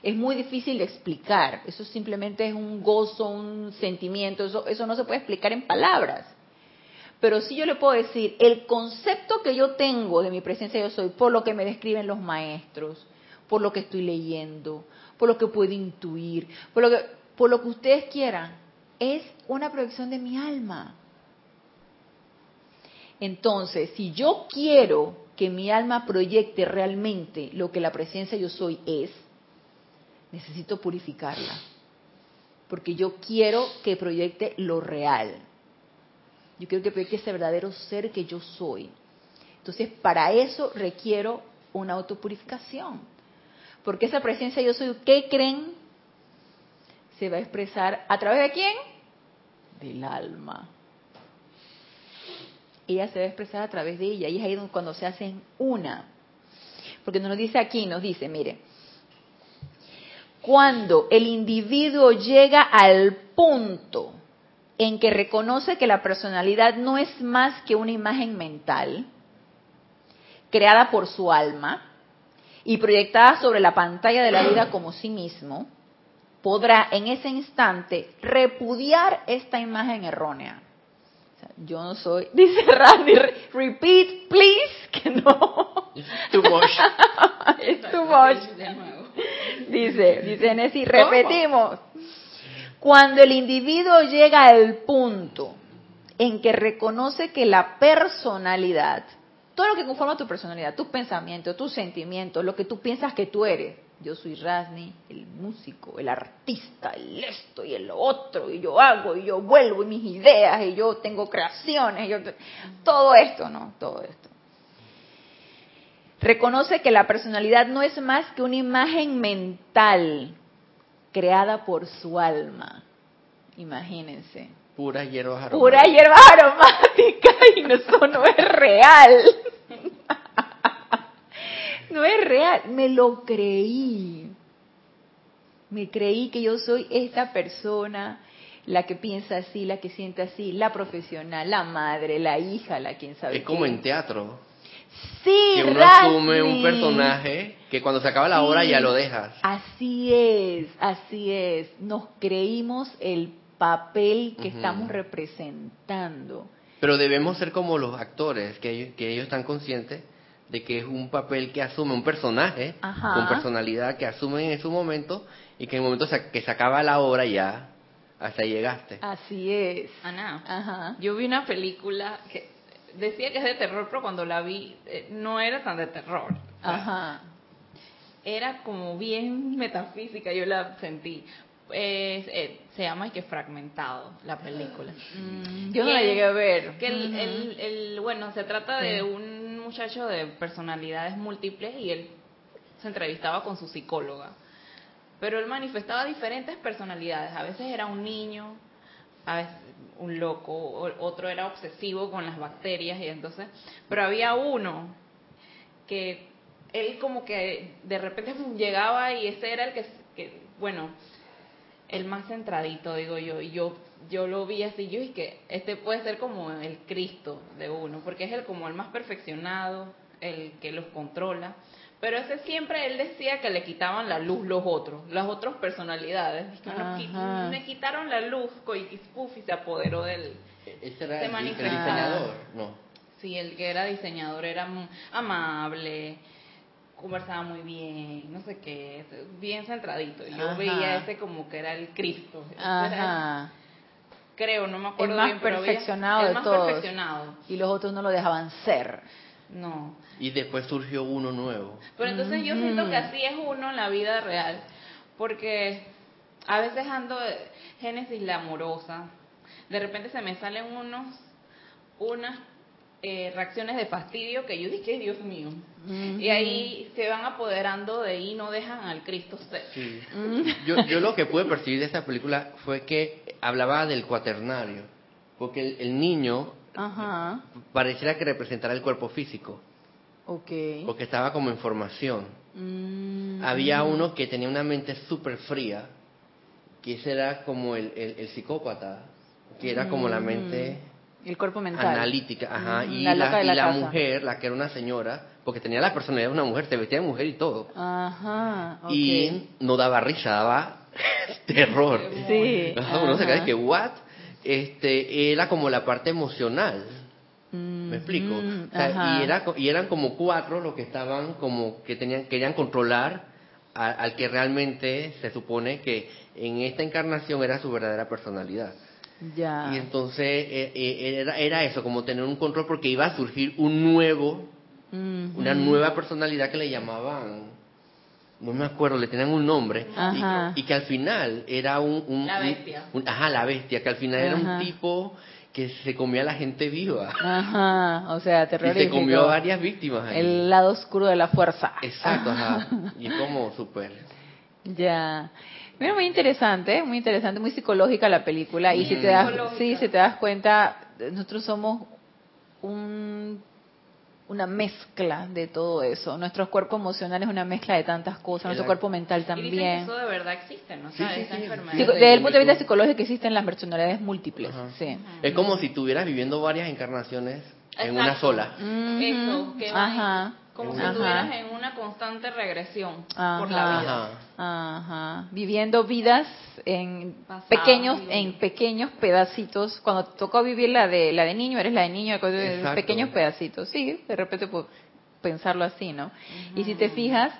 Es muy difícil de explicar, eso simplemente es un gozo, un sentimiento, eso, eso no se puede explicar en palabras. Pero sí yo le puedo decir, el concepto que yo tengo de mi presencia yo soy, por lo que me describen los maestros, por lo que estoy leyendo, por lo que puedo intuir, por lo que por lo que ustedes quieran, es una proyección de mi alma. Entonces, si yo quiero que mi alma proyecte realmente lo que la presencia yo soy es, necesito purificarla. Porque yo quiero que proyecte lo real. Yo quiero que proyecte ese verdadero ser que yo soy. Entonces, para eso requiero una autopurificación. Porque esa presencia yo soy, ¿qué creen? Se va a expresar a través de quién? Del alma ella se va a expresar a través de ella. Y es ahí cuando se hacen una. Porque nos dice aquí, nos dice, mire, cuando el individuo llega al punto en que reconoce que la personalidad no es más que una imagen mental creada por su alma y proyectada sobre la pantalla de la vida como sí mismo, podrá en ese instante repudiar esta imagen errónea yo no soy, dice Randy, repeat please, que no. Too much. Es too much. Dice, dice Nessie, repetimos. Cuando el individuo llega al punto en que reconoce que la personalidad, todo lo que conforma tu personalidad, tus pensamientos, tus sentimientos, lo que tú piensas que tú eres, yo soy Rasni, el músico, el artista, el esto y el otro, y yo hago, y yo vuelvo, y mis ideas, y yo tengo creaciones, y yo, todo esto, ¿no? Todo esto. Reconoce que la personalidad no es más que una imagen mental creada por su alma. Imagínense. Pura hierbas aromáticas. Pura hierbas aromáticas y eso no es real no es real, me lo creí. Me creí que yo soy esta persona, la que piensa así, la que siente así, la profesional, la madre, la hija, la quien sabe. Es como en teatro. Sí, que uno asume un personaje que cuando se acaba la obra ya lo dejas. Así es, así es. Nos creímos el papel que estamos representando. Pero debemos ser como los actores, que que ellos están conscientes de que es un papel que asume un personaje con personalidad que asume en su momento y que en el momento que se acaba la obra ya hasta ahí llegaste. Así es. Ana, yo vi una película que decía que es de terror, pero cuando la vi eh, no era tan de terror. Ajá. Era como bien metafísica, yo la sentí. Eh, se llama que fragmentado la película. Mm, yo no la llegué a ver. Que el, el, bueno, se trata de un muchacho de personalidades múltiples y él se entrevistaba con su psicóloga. Pero él manifestaba diferentes personalidades. A veces era un niño, a veces un loco, otro era obsesivo con las bacterias y entonces, pero había uno que él como que de repente llegaba y ese era el que, que bueno, el más centradito, digo yo, y yo yo lo vi así, yo y que este puede ser como el Cristo de uno, porque es el como el más perfeccionado, el que los controla. Pero ese siempre él decía que le quitaban la luz los otros, las otras personalidades. me quitaron la luz y se apoderó del. Ese era el, diseñador, no. Sí, el que era diseñador era amable, conversaba muy bien, no sé qué, bien centradito. Yo veía ese como que era el Cristo. Ajá creo, no me acuerdo el más bien, perfeccionado el más de todos. perfeccionado. Y los otros no lo dejaban ser. No. Y después surgió uno nuevo. Pero entonces yo siento que así es uno en la vida real, porque a veces ando Génesis la amorosa, de repente se me salen unos unas eh, reacciones de fastidio que yo dije, Dios mío. Y ahí se van apoderando de ahí, no dejan al Cristo ser. yo, yo lo que pude percibir de esta película fue que hablaba del cuaternario, porque el, niño pareciera que representara el cuerpo físico. Okay. Porque estaba como en formación. Mm. Había uno que tenía una mente súper fría, que ese era como el, el, psicópata, que era como la mente el cuerpo mental. Analítica, ajá. y la, y la mujer, la que era una señora, porque tenía la personalidad de una mujer, se vestía de mujer y todo. Ajá. Y no daba risa, daba terror. Sí. uno se cae que, ¿what? Este, era como la parte emocional. ¿Me explico? Mm, y, era, y eran como cuatro los que estaban como que tenían querían controlar al que realmente se supone que en esta encarnación era su verdadera personalidad. Y entonces eh, eh, era, era eso, como tener un control porque iba a surgir un nuevo una nueva personalidad que le llamaban no me acuerdo, le tenían un nombre, y, que al final era un... la bestia. ajá, la bestia, que al final era un tipo que se comía a la gente viva. Ajá, o sea, terrorífico. Y se comió a varias víctimas. Ahí. El lado oscuro de la fuerza. Exacto, ajá. Y como súper... Ya. Mira, muy interesante, muy interesante, muy psicológica la película. Y si te das, sí, si te das cuenta, nosotros somos un una mezcla de todo eso. Nuestro cuerpo emocional es una mezcla de tantas cosas, nuestro cuerpo mental también. Y eso de verdad existe, ¿no? Sí, sí, desde el punto de vista psicológico existen las personalidades múltiples. Sí. Es como si estuvieras viviendo varias encarnaciones en una sola. Eso, que Ajá. Como si estuvieras en una constante regresión por la vida. Ajá. Viviendo vidas en pequeños en pequeños pedacitos. Cuando te tocó vivir la de la de niño, eres la de niño, de pequeños pedacitos. Sí, de repente pues, pensarlo así, ¿no? Y si te fijas,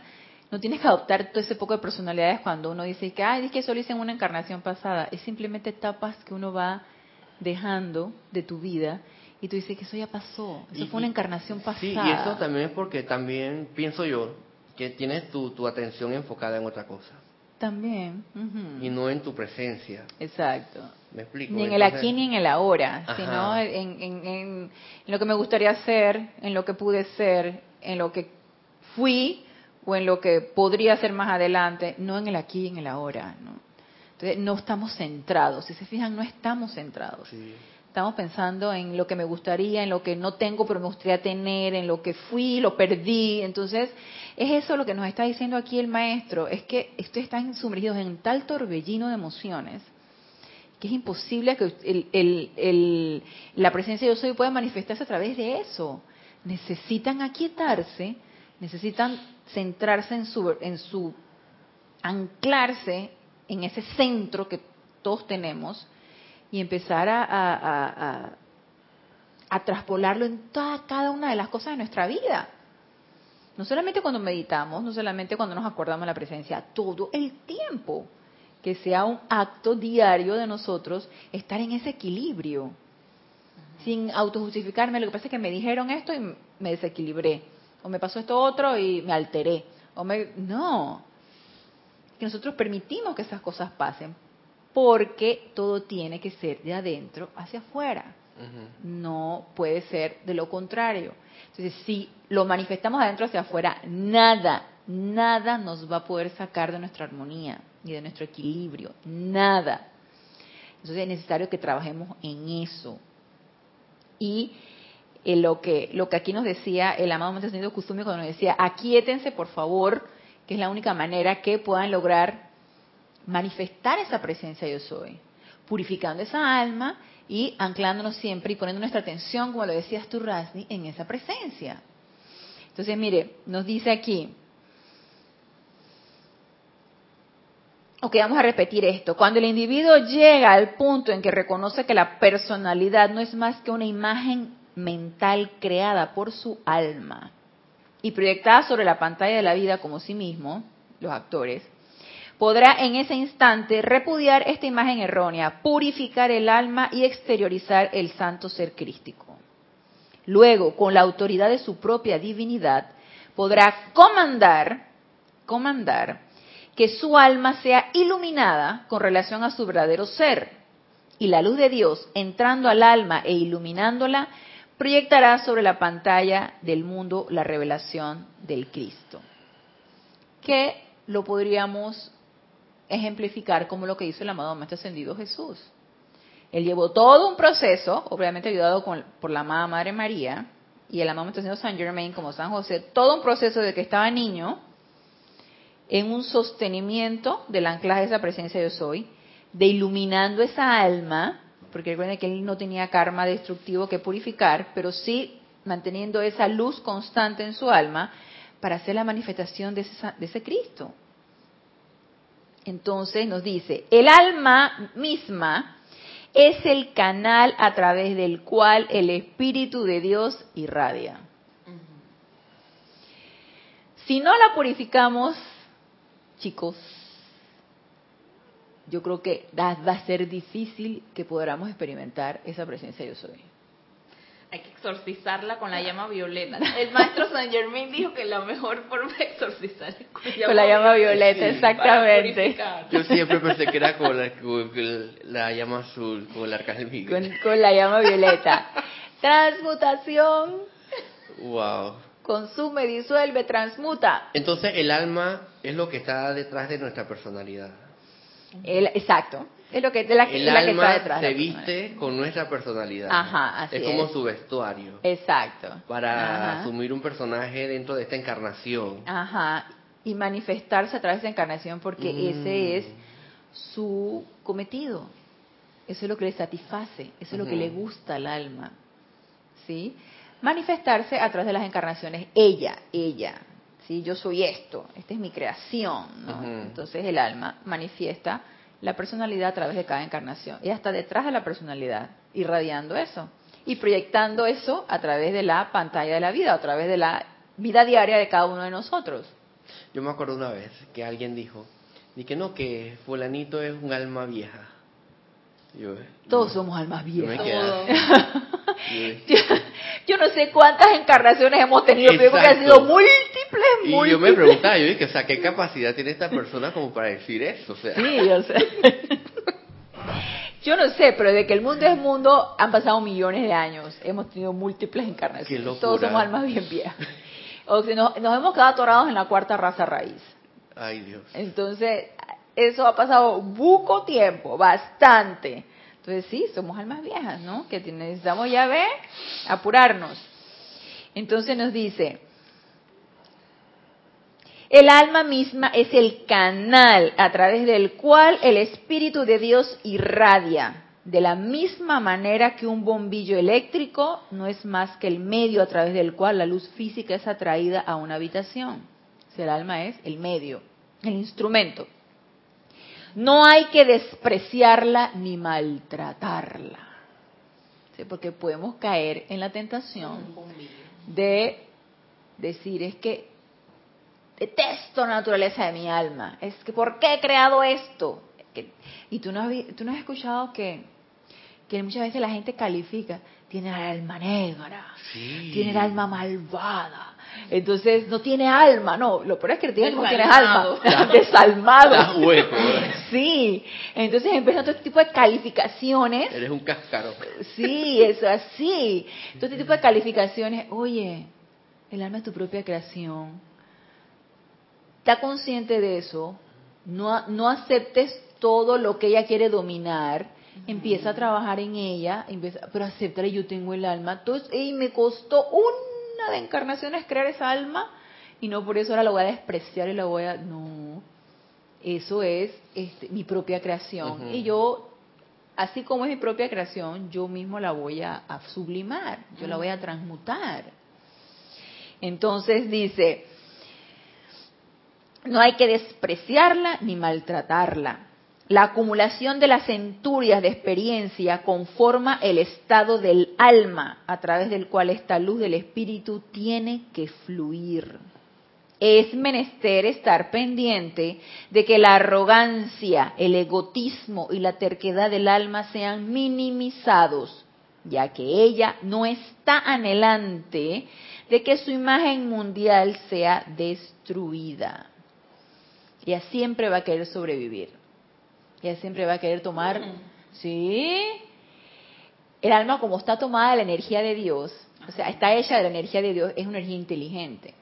no tienes que adoptar todo ese poco de personalidades cuando uno dice que, ay, es que eso lo hice en una encarnación pasada. Es simplemente etapas que uno va dejando de tu vida y tú dices que eso ya pasó, eso fue una encarnación pasada. Sí, y eso también es porque también pienso yo que tienes tu, tu atención enfocada en otra cosa. También. Y no en tu presencia. Exacto. ¿Me explico? Ni en el aquí ni en el ahora, sino en, en, en, lo que me gustaría ser, en lo que pude ser, en lo que fui o en lo que podría ser más adelante, no en el aquí y en el ahora. ¿no? Entonces, no estamos centrados. Si se fijan, no estamos centrados. Sí. Estamos pensando en lo que me gustaría, en lo que no tengo, pero me gustaría tener, en lo que fui, lo perdí. Entonces, es eso lo que nos está diciendo aquí el maestro, es que ustedes están sumergidos en tal torbellino de emociones que es imposible que la presencia de yo soy pueda manifestarse a través de eso. Necesitan aquietarse, necesitan centrarse en su, en su anclarse en ese centro que todos tenemos y empezar a, a, traspolarlo en toda, cada una de las cosas de nuestra vida. No solamente cuando meditamos, no solamente cuando nos acordamos de la presencia, todo el tiempo. Que sea un acto diario de nosotros estar en ese equilibrio. Sin autojustificarme, lo que pasa es que me dijeron esto y me desequilibré. O me pasó esto otro y me alteré. O me... No. Que nosotros permitimos que esas cosas pasen porque todo tiene que ser de adentro hacia afuera. No puede ser de lo contrario. Entonces, si lo manifestamos de adentro hacia afuera, nada, nada nos va a poder sacar de nuestra armonía y de nuestro equilibrio. Nada. Entonces es necesario que trabajemos en eso. Y eh, lo, que, lo que aquí nos decía el amado Señor Kusumi cuando nos decía, aquíétense por favor, que es la única manera que puedan lograr manifestar esa presencia yo soy, purificando esa alma y anclándonos siempre y poniendo nuestra atención, como lo decías tú, Rasni, en esa presencia. Entonces, mire, nos dice aquí, ok, vamos a repetir esto, cuando el individuo llega al punto en que reconoce que la personalidad no es más que una imagen mental creada por su alma y proyectada sobre la pantalla de la vida como sí mismo, los actores, podrá en ese instante repudiar esta imagen errónea, purificar el alma y exteriorizar el santo ser crístico. Luego, con la autoridad de su propia divinidad, podrá comandar, comandar que su alma sea iluminada con relación a su verdadero ser. Y la luz de Dios, entrando al alma e iluminándola, proyectará sobre la pantalla del mundo la revelación del Cristo. Que lo podríamos ejemplificar como lo que hizo el amado Maestro Ascendido Jesús. Él llevó todo un proceso, obviamente ayudado por la amada Madre María y el amado Maestro Ascendido San Germain como San José, todo un proceso de que estaba niño en un sostenimiento del anclaje de esa presencia yo soy, de iluminando esa alma, porque recuerden que él no tenía karma destructivo que purificar, pero sí manteniendo esa luz constante en su alma para hacer la manifestación de ese Cristo. Entonces nos dice, el alma misma es el canal a través del cual el Espíritu de Dios irradia. Si no la purificamos, chicos, yo creo que va a ser difícil que podamos experimentar esa presencia yo soy. Hay que exorcizarla con la llama violeta. El maestro Saint Germain dijo que la mejor forma de exorcizar es con, la llama violeta, exactamente. Yo siempre pensé que era con la, llama azul, con el arcángel Miguel. Con, la llama violeta. Transmutación. Wow. Consume, disuelve, transmuta. Entonces el alma es lo que está detrás de nuestra personalidad. El, exacto. Es lo que, la, el la alma que está detrás. se viste con nuestra personalidad. Ajá, así es como su vestuario. Exacto. Para asumir un personaje dentro de esta encarnación. Ajá. Y manifestarse a través de encarnación porque mm. ese es su cometido. Eso es lo que le satisface, eso es lo que le gusta al alma. ¿Sí? Manifestarse a través de las encarnaciones. Ella, ella. ¿Sí? Yo soy esto, esta es mi creación. ¿no? Entonces el alma manifiesta la personalidad a través de cada encarnación. Ella está detrás de la personalidad, irradiando eso y proyectando eso a través de la pantalla de la vida, a través de la vida diaria de cada uno de nosotros. Yo me acuerdo una vez que alguien dijo, y que no, que fulanito es un alma vieja. Todos somos almas viejas. Yo, no sé cuántas encarnaciones hemos tenido, pero que han sido múltiples, y yo me preguntaba, yo dije, o sea, ¿qué capacidad tiene esta persona como para decir eso? O sea. Sí, yo sé. Yo no sé, pero de que el mundo es mundo han pasado millones de años. Hemos tenido múltiples encarnaciones. Todos somos almas bien viejas. O sea, nos, nos hemos quedado atorados en la cuarta raza raíz. Ay, Dios. Entonces, eso ha pasado buco tiempo, bastante. Entonces sí, somos almas viejas, ¿no? Que necesitamos ya ver, apurarnos. Entonces nos dice, el alma misma es el canal a través del cual el Espíritu de Dios irradia, de la misma manera que un bombillo eléctrico no es más que el medio a través del cual la luz física es atraída a una habitación. el alma es el medio, el instrumento. No hay que despreciarla ni maltratarla. Porque podemos caer en la tentación de decir, es que detesto la naturaleza de mi alma. Es que, ¿por qué he creado esto? y tú no, has, tú no has escuchado que, que muchas veces la gente califica, tiene el alma negra, tiene el alma malvada, entonces no tiene alma, no, lo peor es que tiene, no tiene alma, desalmado. hueco. Sí, entonces empiezan todo este tipo de calificaciones. Eres un cascaro. Sí, eso así. Todo este tipo de calificaciones, oye, el alma es tu propia creación. Está consciente de eso, no, no aceptes todo lo que ella quiere dominar, empieza a trabajar en ella, empieza, pero aceptar yo tengo el alma. Entonces, y me costó un de encarnación es crear esa alma y no por eso ahora la voy a despreciar y la voy a... No, eso es este, mi propia creación. Y yo, así como es mi propia creación, yo mismo la voy a, sublimar, yo la voy a transmutar. Entonces dice, no hay que despreciarla ni maltratarla. La acumulación de las centurias de experiencia conforma el estado del alma a través del cual esta luz del espíritu tiene que fluir. Es menester estar pendiente de que la arrogancia, el egotismo y la terquedad del alma sean minimizados, ya que ella no está anhelante de que su imagen mundial sea destruida. Ella siempre va a querer sobrevivir ella siempre va a querer tomar, ¿sí? El alma como está tomada de la energía de Dios, o sea, está hecha de la energía de Dios, es una energía inteligente.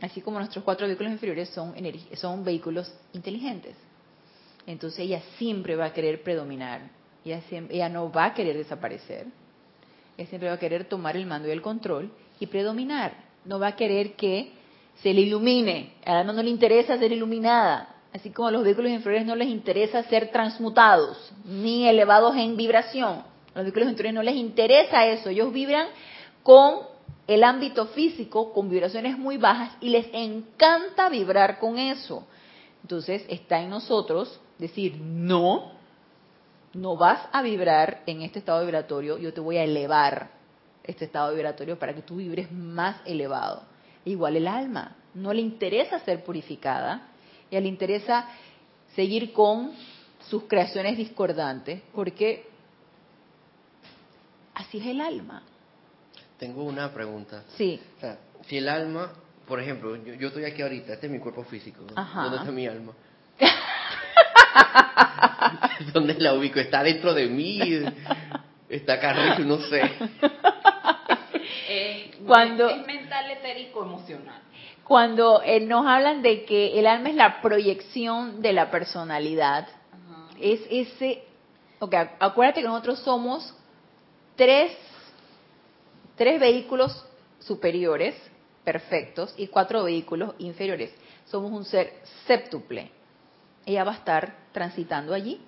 Así como nuestros cuatro vehículos inferiores son, son vehículos inteligentes. Entonces ella siempre va a querer predominar, ella, siempre, ella no va a querer desaparecer, ella siempre va a querer tomar el mando y el control y predominar, no va a querer que se le ilumine, al alma no le interesa ser iluminada, así como a los vehículos inferiores no les interesa ser transmutados ni elevados en vibración. A los vehículos inferiores no les interesa eso, ellos vibran con el ámbito físico, con vibraciones muy bajas y les encanta vibrar con eso. Entonces está en nosotros decir, no, no vas a vibrar en este estado vibratorio, yo te voy a elevar este estado vibratorio para que tú vibres más elevado. Igual el alma, no le interesa ser purificada, y le interesa seguir con sus creaciones discordantes, porque así es el alma. Tengo una pregunta. Sí. O sea, si el alma, por ejemplo, yo, estoy aquí ahorita, este es mi cuerpo físico. ¿Dónde está mi alma? ¿Dónde la ubico? ¿Está dentro de mí? ¿Está acá arriba? No sé. Cuando, es mental, etérico, emocional. Cuando eh, nos hablan de que el alma es la proyección de la personalidad, es ese... Ok, acuérdate que nosotros somos tres, tres vehículos superiores, perfectos, y cuatro vehículos inferiores. Somos un ser séptuple. Ella va a estar transitando allí,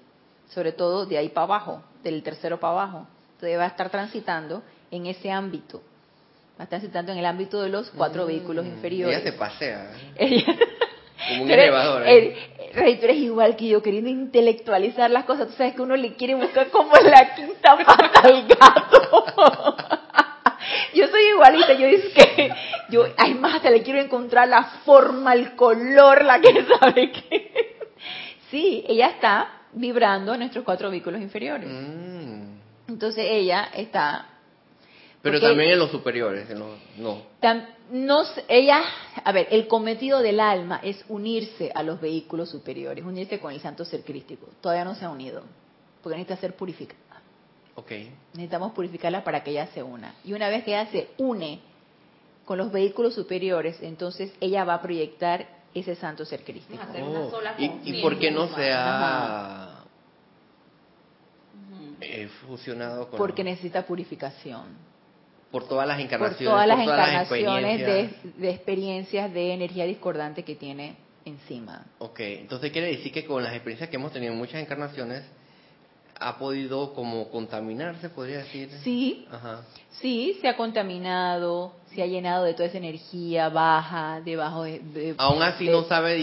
sobre todo de ahí para abajo, del tercero para abajo. Entonces va a estar transitando en ese ámbito. A estar transitando en el ámbito de los cuatro mm, vehículos inferiores. Ella se pasea. ¿eh? Como un elevador. ¿eh? Rey, tú eres igual que yo, queriendo intelectualizar las cosas. Tú sabes que uno le quiere buscar como la quinta pata al gato. yo soy igualita, yo digo que, yo, hay más, hasta le quiero encontrar la forma, el color, la que sabe que. Sí, ella está vibrando en nuestros cuatro vehículos inferiores. Mm. Entonces ella está... Pero también en los superiores, no. no. ella, a ver, el cometido del alma es unirse a los vehículos superiores, unirse con el santo ser crístico. Todavía no se ha unido, porque necesita ser purificada. Okay. Necesitamos purificarla para que ella se una. Y una vez que ella se une con los vehículos superiores, entonces ella va a proyectar ese santo ser crístico. Oh. ¿Y, ¿Y, por qué no se ha eh, fusionado con...? Porque necesita purificación. Por todas las encarnaciones. Por todas las encarnaciones de, de, experiencias de energía discordante que tiene encima. Ok, entonces quiere decir que con las experiencias que hemos tenido en muchas encarnaciones, ha podido como contaminarse, podría decir. Sí, sí, se ha contaminado, se ha llenado de toda esa energía baja, debajo de... Aún así no sabe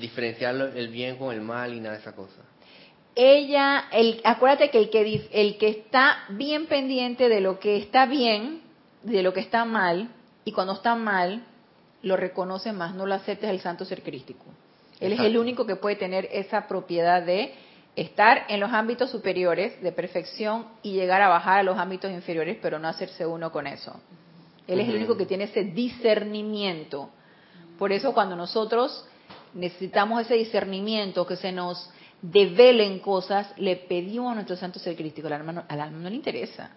diferenciar el bien con el mal y nada de esa cosa. Ella, el, acuérdate que el que el que está bien pendiente de lo que está bien, de lo que está mal, y cuando está mal, lo reconoce más, no lo aceptes el santo ser crístico. Él es el único que puede tener esa propiedad de estar en los ámbitos superiores de perfección y llegar a bajar a los ámbitos inferiores, pero no hacerse uno con eso. Él es el único que tiene ese discernimiento. Por eso cuando nosotros necesitamos ese discernimiento, que se nos develen cosas, le pedimos a nuestro santo ser crístico. Al alma no, al alma no le interesa.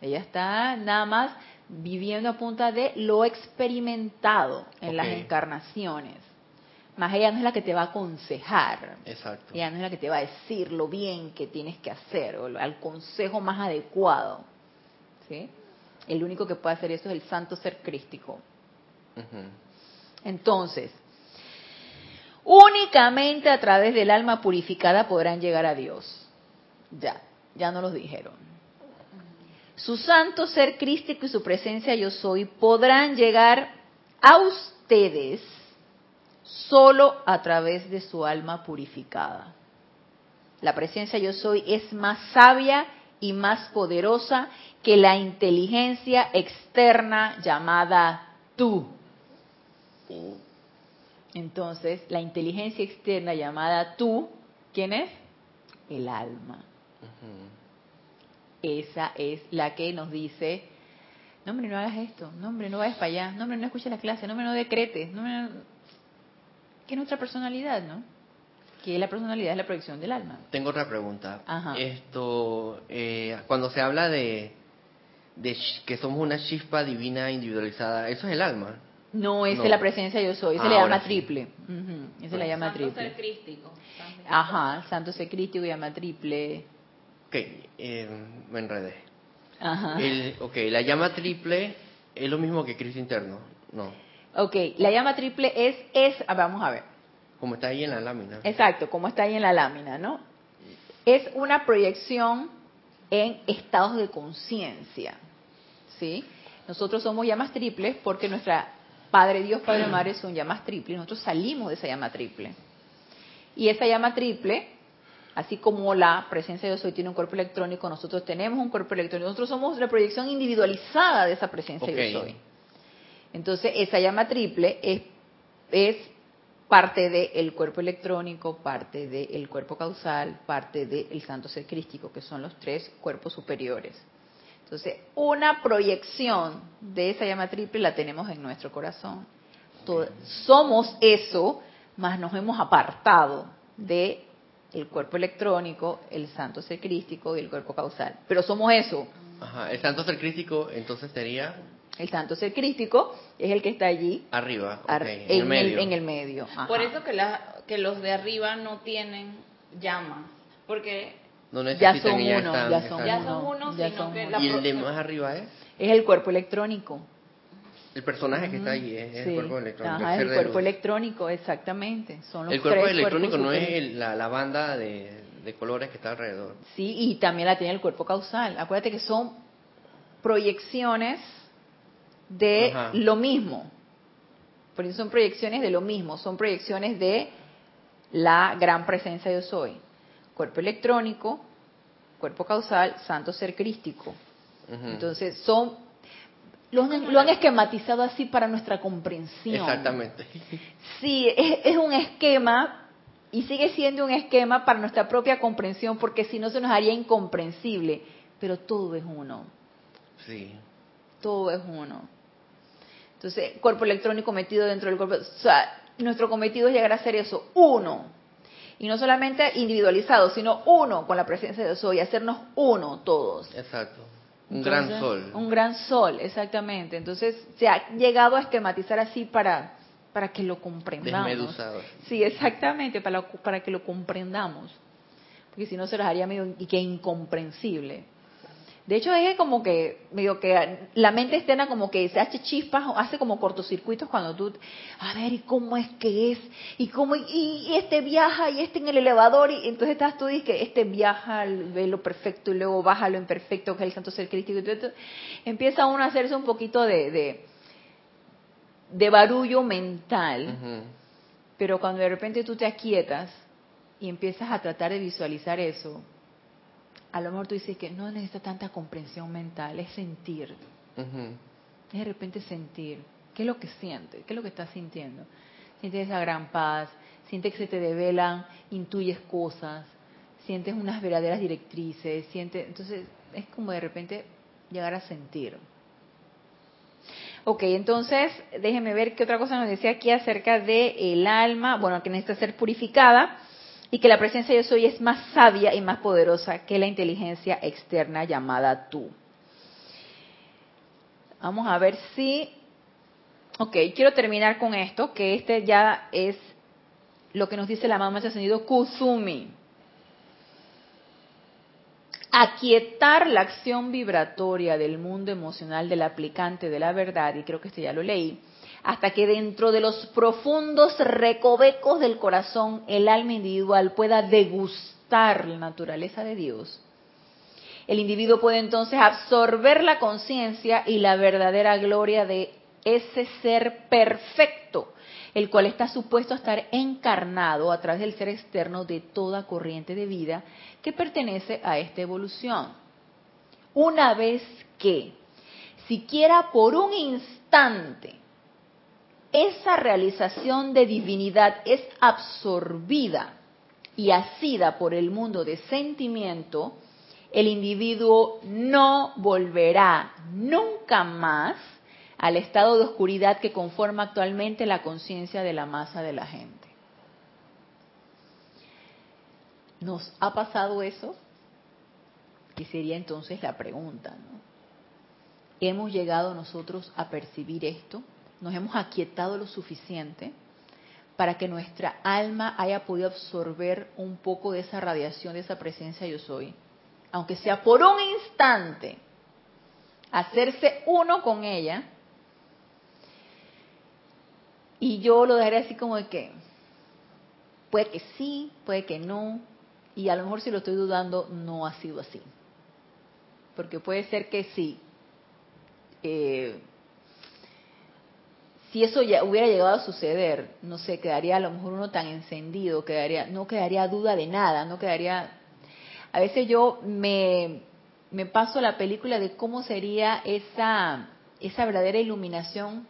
Ella está nada más viviendo a punta de lo experimentado en las encarnaciones. Más ella no es la que te va a aconsejar. Exacto. Ella no es la que te va a decir lo bien que tienes que hacer o el consejo más adecuado. ¿Sí? El único que puede hacer eso es el santo ser crístico. Entonces, únicamente a través del alma purificada podrán llegar a Dios. Ya, ya no los dijeron. Su santo ser crístico y su presencia yo soy podrán llegar a ustedes solo a través de su alma purificada. La presencia yo soy es más sabia y más poderosa que la inteligencia externa llamada tú. Entonces, la inteligencia externa llamada tú, ¿quién es? El alma. Esa es la que nos dice, no hombre, no hagas esto, no hombre, no vayas para allá, no hombre, no escuches la clase, no hombre, no decretes, no que es nuestra personalidad, ¿no? Que la personalidad es la proyección del alma. Tengo otra pregunta. Esto, eh, cuando se habla de, de que somos una chispa divina individualizada, ¿eso es el alma? No, esa es la presencia yo soy, esa le llama triple. Esa se le llama triple. Santo ser crístico. Ajá, santo ser crístico llama triple. Eh, me enredé. Ajá. El, ok, la llama triple es lo mismo que Cristo interno, no. Ok, la llama triple es, es, ah, vamos a ver. Como está ahí en la lámina. Exacto, como está ahí en la lámina, ¿no? Es una proyección en estados de conciencia, ¿sí? Nosotros somos llamas triples porque nuestra Padre Dios, Padre Madre son llamas triples, nosotros salimos de esa llama triple. Y esa llama triple, así como la presencia de Dios hoy tiene un cuerpo electrónico, nosotros tenemos un cuerpo electrónico, nosotros somos la proyección individualizada de esa presencia de Dios hoy. Entonces, esa llama triple es, es parte del cuerpo electrónico, parte del cuerpo causal, parte del santo ser crístico, que son los tres cuerpos superiores. Entonces, una proyección de esa llama triple la tenemos en nuestro corazón. somos eso, más nos hemos apartado de el cuerpo electrónico, el santo ser crístico y el cuerpo causal. Pero somos eso. Ajá, el santo ser crístico entonces sería el santo ser crístico es el que está allí. Arriba, en, el medio. en, el medio. Por eso que, la, que los de arriba no tienen llamas, porque ya son uno, ya son, ya son uno, ¿Y el de más arriba es? Es el cuerpo electrónico. El personaje que está allí es el cuerpo electrónico. Ajá, el, cuerpo electrónico, exactamente. Son los el cuerpo electrónico no es la, la, banda de, de, colores que está alrededor. Sí, y también la tiene el cuerpo causal. Acuérdate que son proyecciones de lo mismo. Por eso son proyecciones de lo mismo, son proyecciones de la gran presencia yo soy. Cuerpo electrónico, cuerpo causal, santo ser crístico. Entonces son lo han, esquematizado así para nuestra comprensión. Exactamente. Sí, es, es, un esquema y sigue siendo un esquema para nuestra propia comprensión porque si no se nos haría incomprensible, pero todo es uno. Sí. Todo es uno. Entonces, cuerpo electrónico metido dentro del cuerpo. O sea, nuestro cometido es llegar a ser eso, uno. Y no solamente individualizado, sino uno con la presencia de Dios y hacernos uno todos. Exacto. Un gran sol. Un gran sol, exactamente. Entonces, se ha llegado a esquematizar así para, para que lo comprendamos. Sí, exactamente, para, para que lo comprendamos. Porque si no se nos haría medio y que incomprensible. De hecho, es como que, medio que la mente externa como que se hace chispas, hace como cortocircuitos cuando tú, a ver, ¿y cómo es que es? ¿Y cómo, y, este viaja, y este en el elevador, y entonces estás tú y que este viaja, ve lo perfecto, y luego baja lo imperfecto, que es el santo ser crítico, y todo, empieza uno a hacerse un poquito de, de, barullo mental, pero cuando de repente tú te aquietas y empiezas a tratar de visualizar eso, a lo mejor tú dices que no necesita tanta comprensión mental, es sentir. Es de repente sentir. ¿Qué es lo que sientes? ¿Qué es lo que estás sintiendo? Sientes esa gran paz, sientes que se te develan, intuyes cosas, sientes unas verdaderas directrices, sientes, entonces es como de repente llegar a sentir. Ok, entonces déjeme ver qué otra cosa nos decía aquí acerca de el alma, bueno, que necesita ser purificada y que la presencia de yo soy es más sabia y más poderosa que la inteligencia externa llamada tú. Vamos a ver si... Ok, quiero terminar con esto, que este ya es lo que nos dice la mamá ascendido Kusumi. Aquietar la acción vibratoria del mundo emocional del aplicante de la verdad, y creo que este ya lo leí, hasta que dentro de los profundos recovecos del corazón el alma individual pueda degustar la naturaleza de Dios. El individuo puede entonces absorber la conciencia y la verdadera gloria de ese ser perfecto, el cual está supuesto a estar encarnado a través del ser externo de toda corriente de vida que pertenece a esta evolución. Una vez que, siquiera por un instante, esa realización de divinidad es absorbida y asida por el mundo de sentimiento, el individuo no volverá nunca más al estado de oscuridad que conforma actualmente la conciencia de la masa de la gente. ¿Nos ha pasado eso? Que sería entonces la pregunta, ¿no? ¿Hemos llegado nosotros a percibir esto? Nos hemos aquietado lo suficiente para que nuestra alma haya podido absorber un poco de esa radiación, de esa presencia yo soy, aunque sea por un instante, hacerse uno con ella, y yo lo dejaré así como de que puede que sí, puede que no, y a lo mejor si lo estoy dudando no ha sido así, porque puede ser que sí. Eh, si eso ya hubiera llegado a suceder, no sé, quedaría a lo mejor uno tan encendido, quedaría, no quedaría duda de nada, no quedaría... A veces yo me, me paso la película de cómo sería esa, esa verdadera iluminación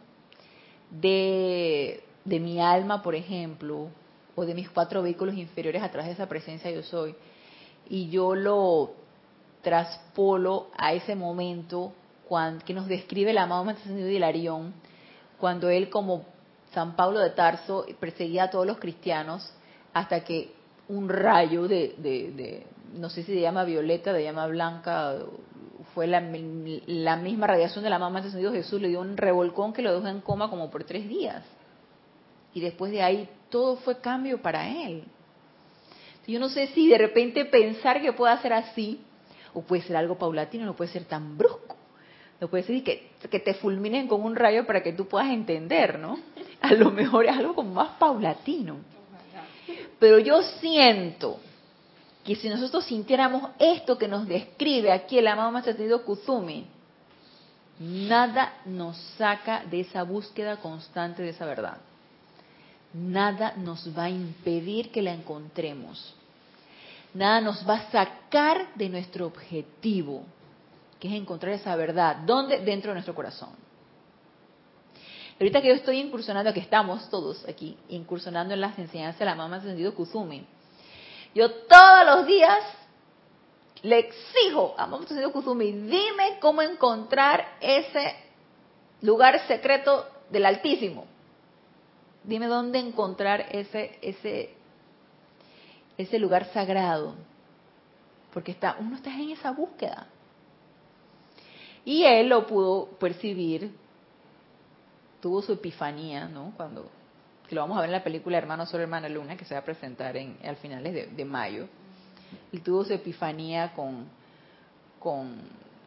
de, de mi alma, por ejemplo, o de mis cuatro vehículos inferiores a través de esa presencia yo soy. Y yo lo, traspolo a ese momento cuando, que nos describe el amado Maestro Hilarión, cuando él como San Pablo de Tarso perseguía a todos los cristianos hasta que un rayo de, no sé si se llama violeta, de llama blanca, fue la, misma radiación de la mamá de Jesús, le dio un revolcón que lo dejó en coma como por tres días. Y después de ahí todo fue cambio para él. Yo no sé si de repente pensar que pueda ser así, o puede ser algo paulatino, no puede ser tan brusco. No puede ser que, te fulminen con un rayo para que tú puedas entender, ¿no? A lo mejor es algo como más paulatino. Pero yo siento que si nosotros sintiéramos esto que nos describe aquí el amado Maestro Ascendido Kuzumi, nada nos saca de esa búsqueda constante de esa verdad. Nada nos va a impedir que la encontremos. Nada nos va a sacar de nuestro objetivo, que es encontrar esa verdad. ¿Dónde? Dentro de nuestro corazón. Ahorita que yo estoy incursionando, que estamos todos aquí, incursionando en las enseñanzas de la mamá Ascendido Kuzumi, yo todos los días le exijo a Mamá Ascendido Kuzumi, dime cómo encontrar ese lugar secreto del Altísimo. Dime dónde encontrar ese, ese, ese lugar sagrado. Porque está, uno está en esa búsqueda. Y él lo pudo percibir tuvo su epifanía, ¿no? Cuando que lo vamos a ver en la película Hermano sobre Hermana Luna, que se va a presentar en, al finales de, mayo. Él tuvo su epifanía con, con,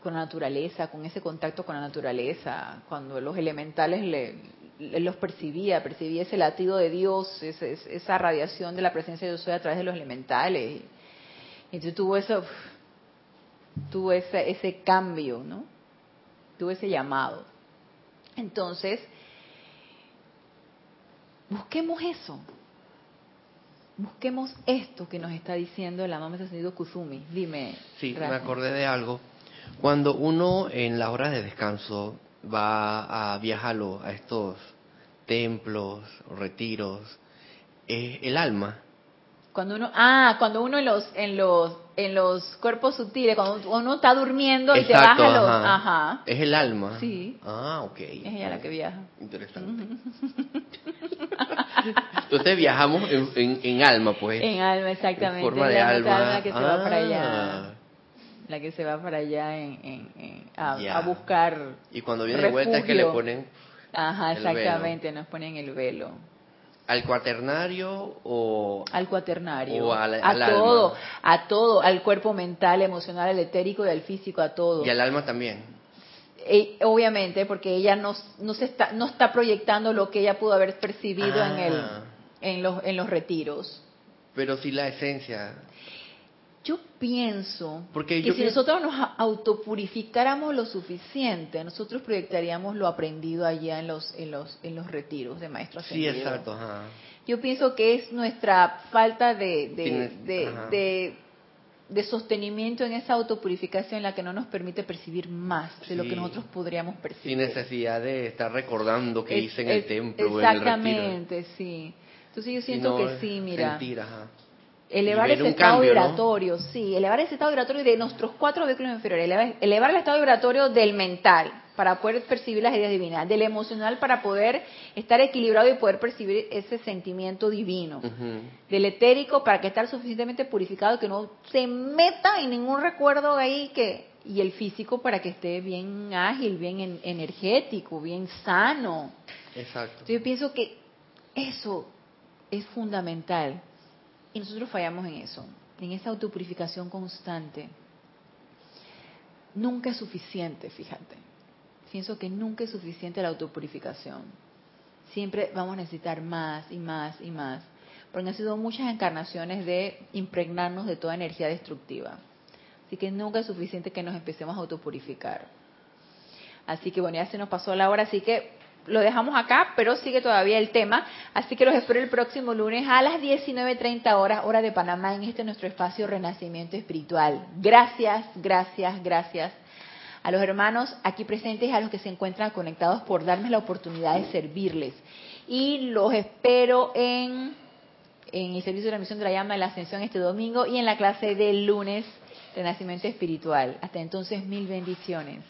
la naturaleza, con ese contacto con la naturaleza, cuando los elementales le, los percibía, percibía ese latido de Dios, esa radiación de la presencia de Dios a través de los elementales. Entonces tuvo eso, tuvo ese, ese cambio, ¿no? Tuvo ese llamado. Entonces, busquemos eso. Busquemos esto que nos está diciendo el amado Ascendido Kuzumi. Dime. Sí, me acordé de algo. Cuando uno en la hora de descanso va a viajar a estos templos, retiros, el alma cuando uno, ah, cuando uno en los, en los, en los cuerpos sutiles, cuando uno está durmiendo y te baja los, ajá. Es el alma. Sí. Ah, ok. Es ella la que viaja. Interesante. Entonces viajamos en, en, alma, pues. En alma, exactamente. En forma de alma. La que se va para allá. Ah. La que se va para allá en, en, a, buscar. Y cuando viene de vuelta es que le ponen. Ajá, exactamente, nos ponen el velo. ¿Al cuaternario o...? Al cuaternario. a todo, a todo, al cuerpo mental, emocional, el etérico y al físico, a todo. Y al alma también. E, obviamente, porque ella no, no, se está, no está proyectando lo que ella pudo haber percibido en, el, ah. en, los, en los retiros. Pero si la esencia... Yo pienso que si nosotros nos autopurificáramos lo suficiente, nosotros proyectaríamos lo aprendido allá en los en los en los retiros de maestros. Sí, exacto. Yo pienso que es nuestra falta de de, de, sostenimiento en esa autopurificación la que no nos permite percibir más de lo que nosotros podríamos percibir. Sin necesidad de estar recordando que hice en el templo. Exactamente, sí. Entonces yo siento que sí, mira elevar ese estado vibratorio, sí, elevar ese estado vibratorio de nuestros cuatro vehículos inferiores, elevar, el estado vibratorio del mental para poder percibir las ideas divinas, del emocional para poder estar equilibrado y poder percibir ese sentimiento divino, del etérico para que estar suficientemente purificado que no se meta en ningún recuerdo ahí que y el físico para que esté bien ágil, bien energético, bien sano. Exacto. yo pienso que eso es fundamental y nosotros fallamos en eso, en esa autopurificación constante. Nunca es suficiente, fíjate. Pienso que nunca es suficiente la autopurificación. Siempre vamos a necesitar más y más y más. Porque han sido muchas encarnaciones de impregnarnos de toda energía destructiva. Así que nunca es suficiente que nos empecemos a autopurificar. Así que bueno, ya se nos pasó la hora, así que lo dejamos acá, pero sigue todavía el tema. Así que los espero el próximo lunes a las 19.30 horas, hora de Panamá, en este nuestro espacio Renacimiento Espiritual. Gracias, gracias, gracias a los hermanos aquí presentes a los que se encuentran conectados por darme la oportunidad de servirles. Y los espero en, en el servicio de transmisión de la llama de la ascensión este domingo y en la clase del lunes Renacimiento espiritual. Hasta entonces, mil bendiciones.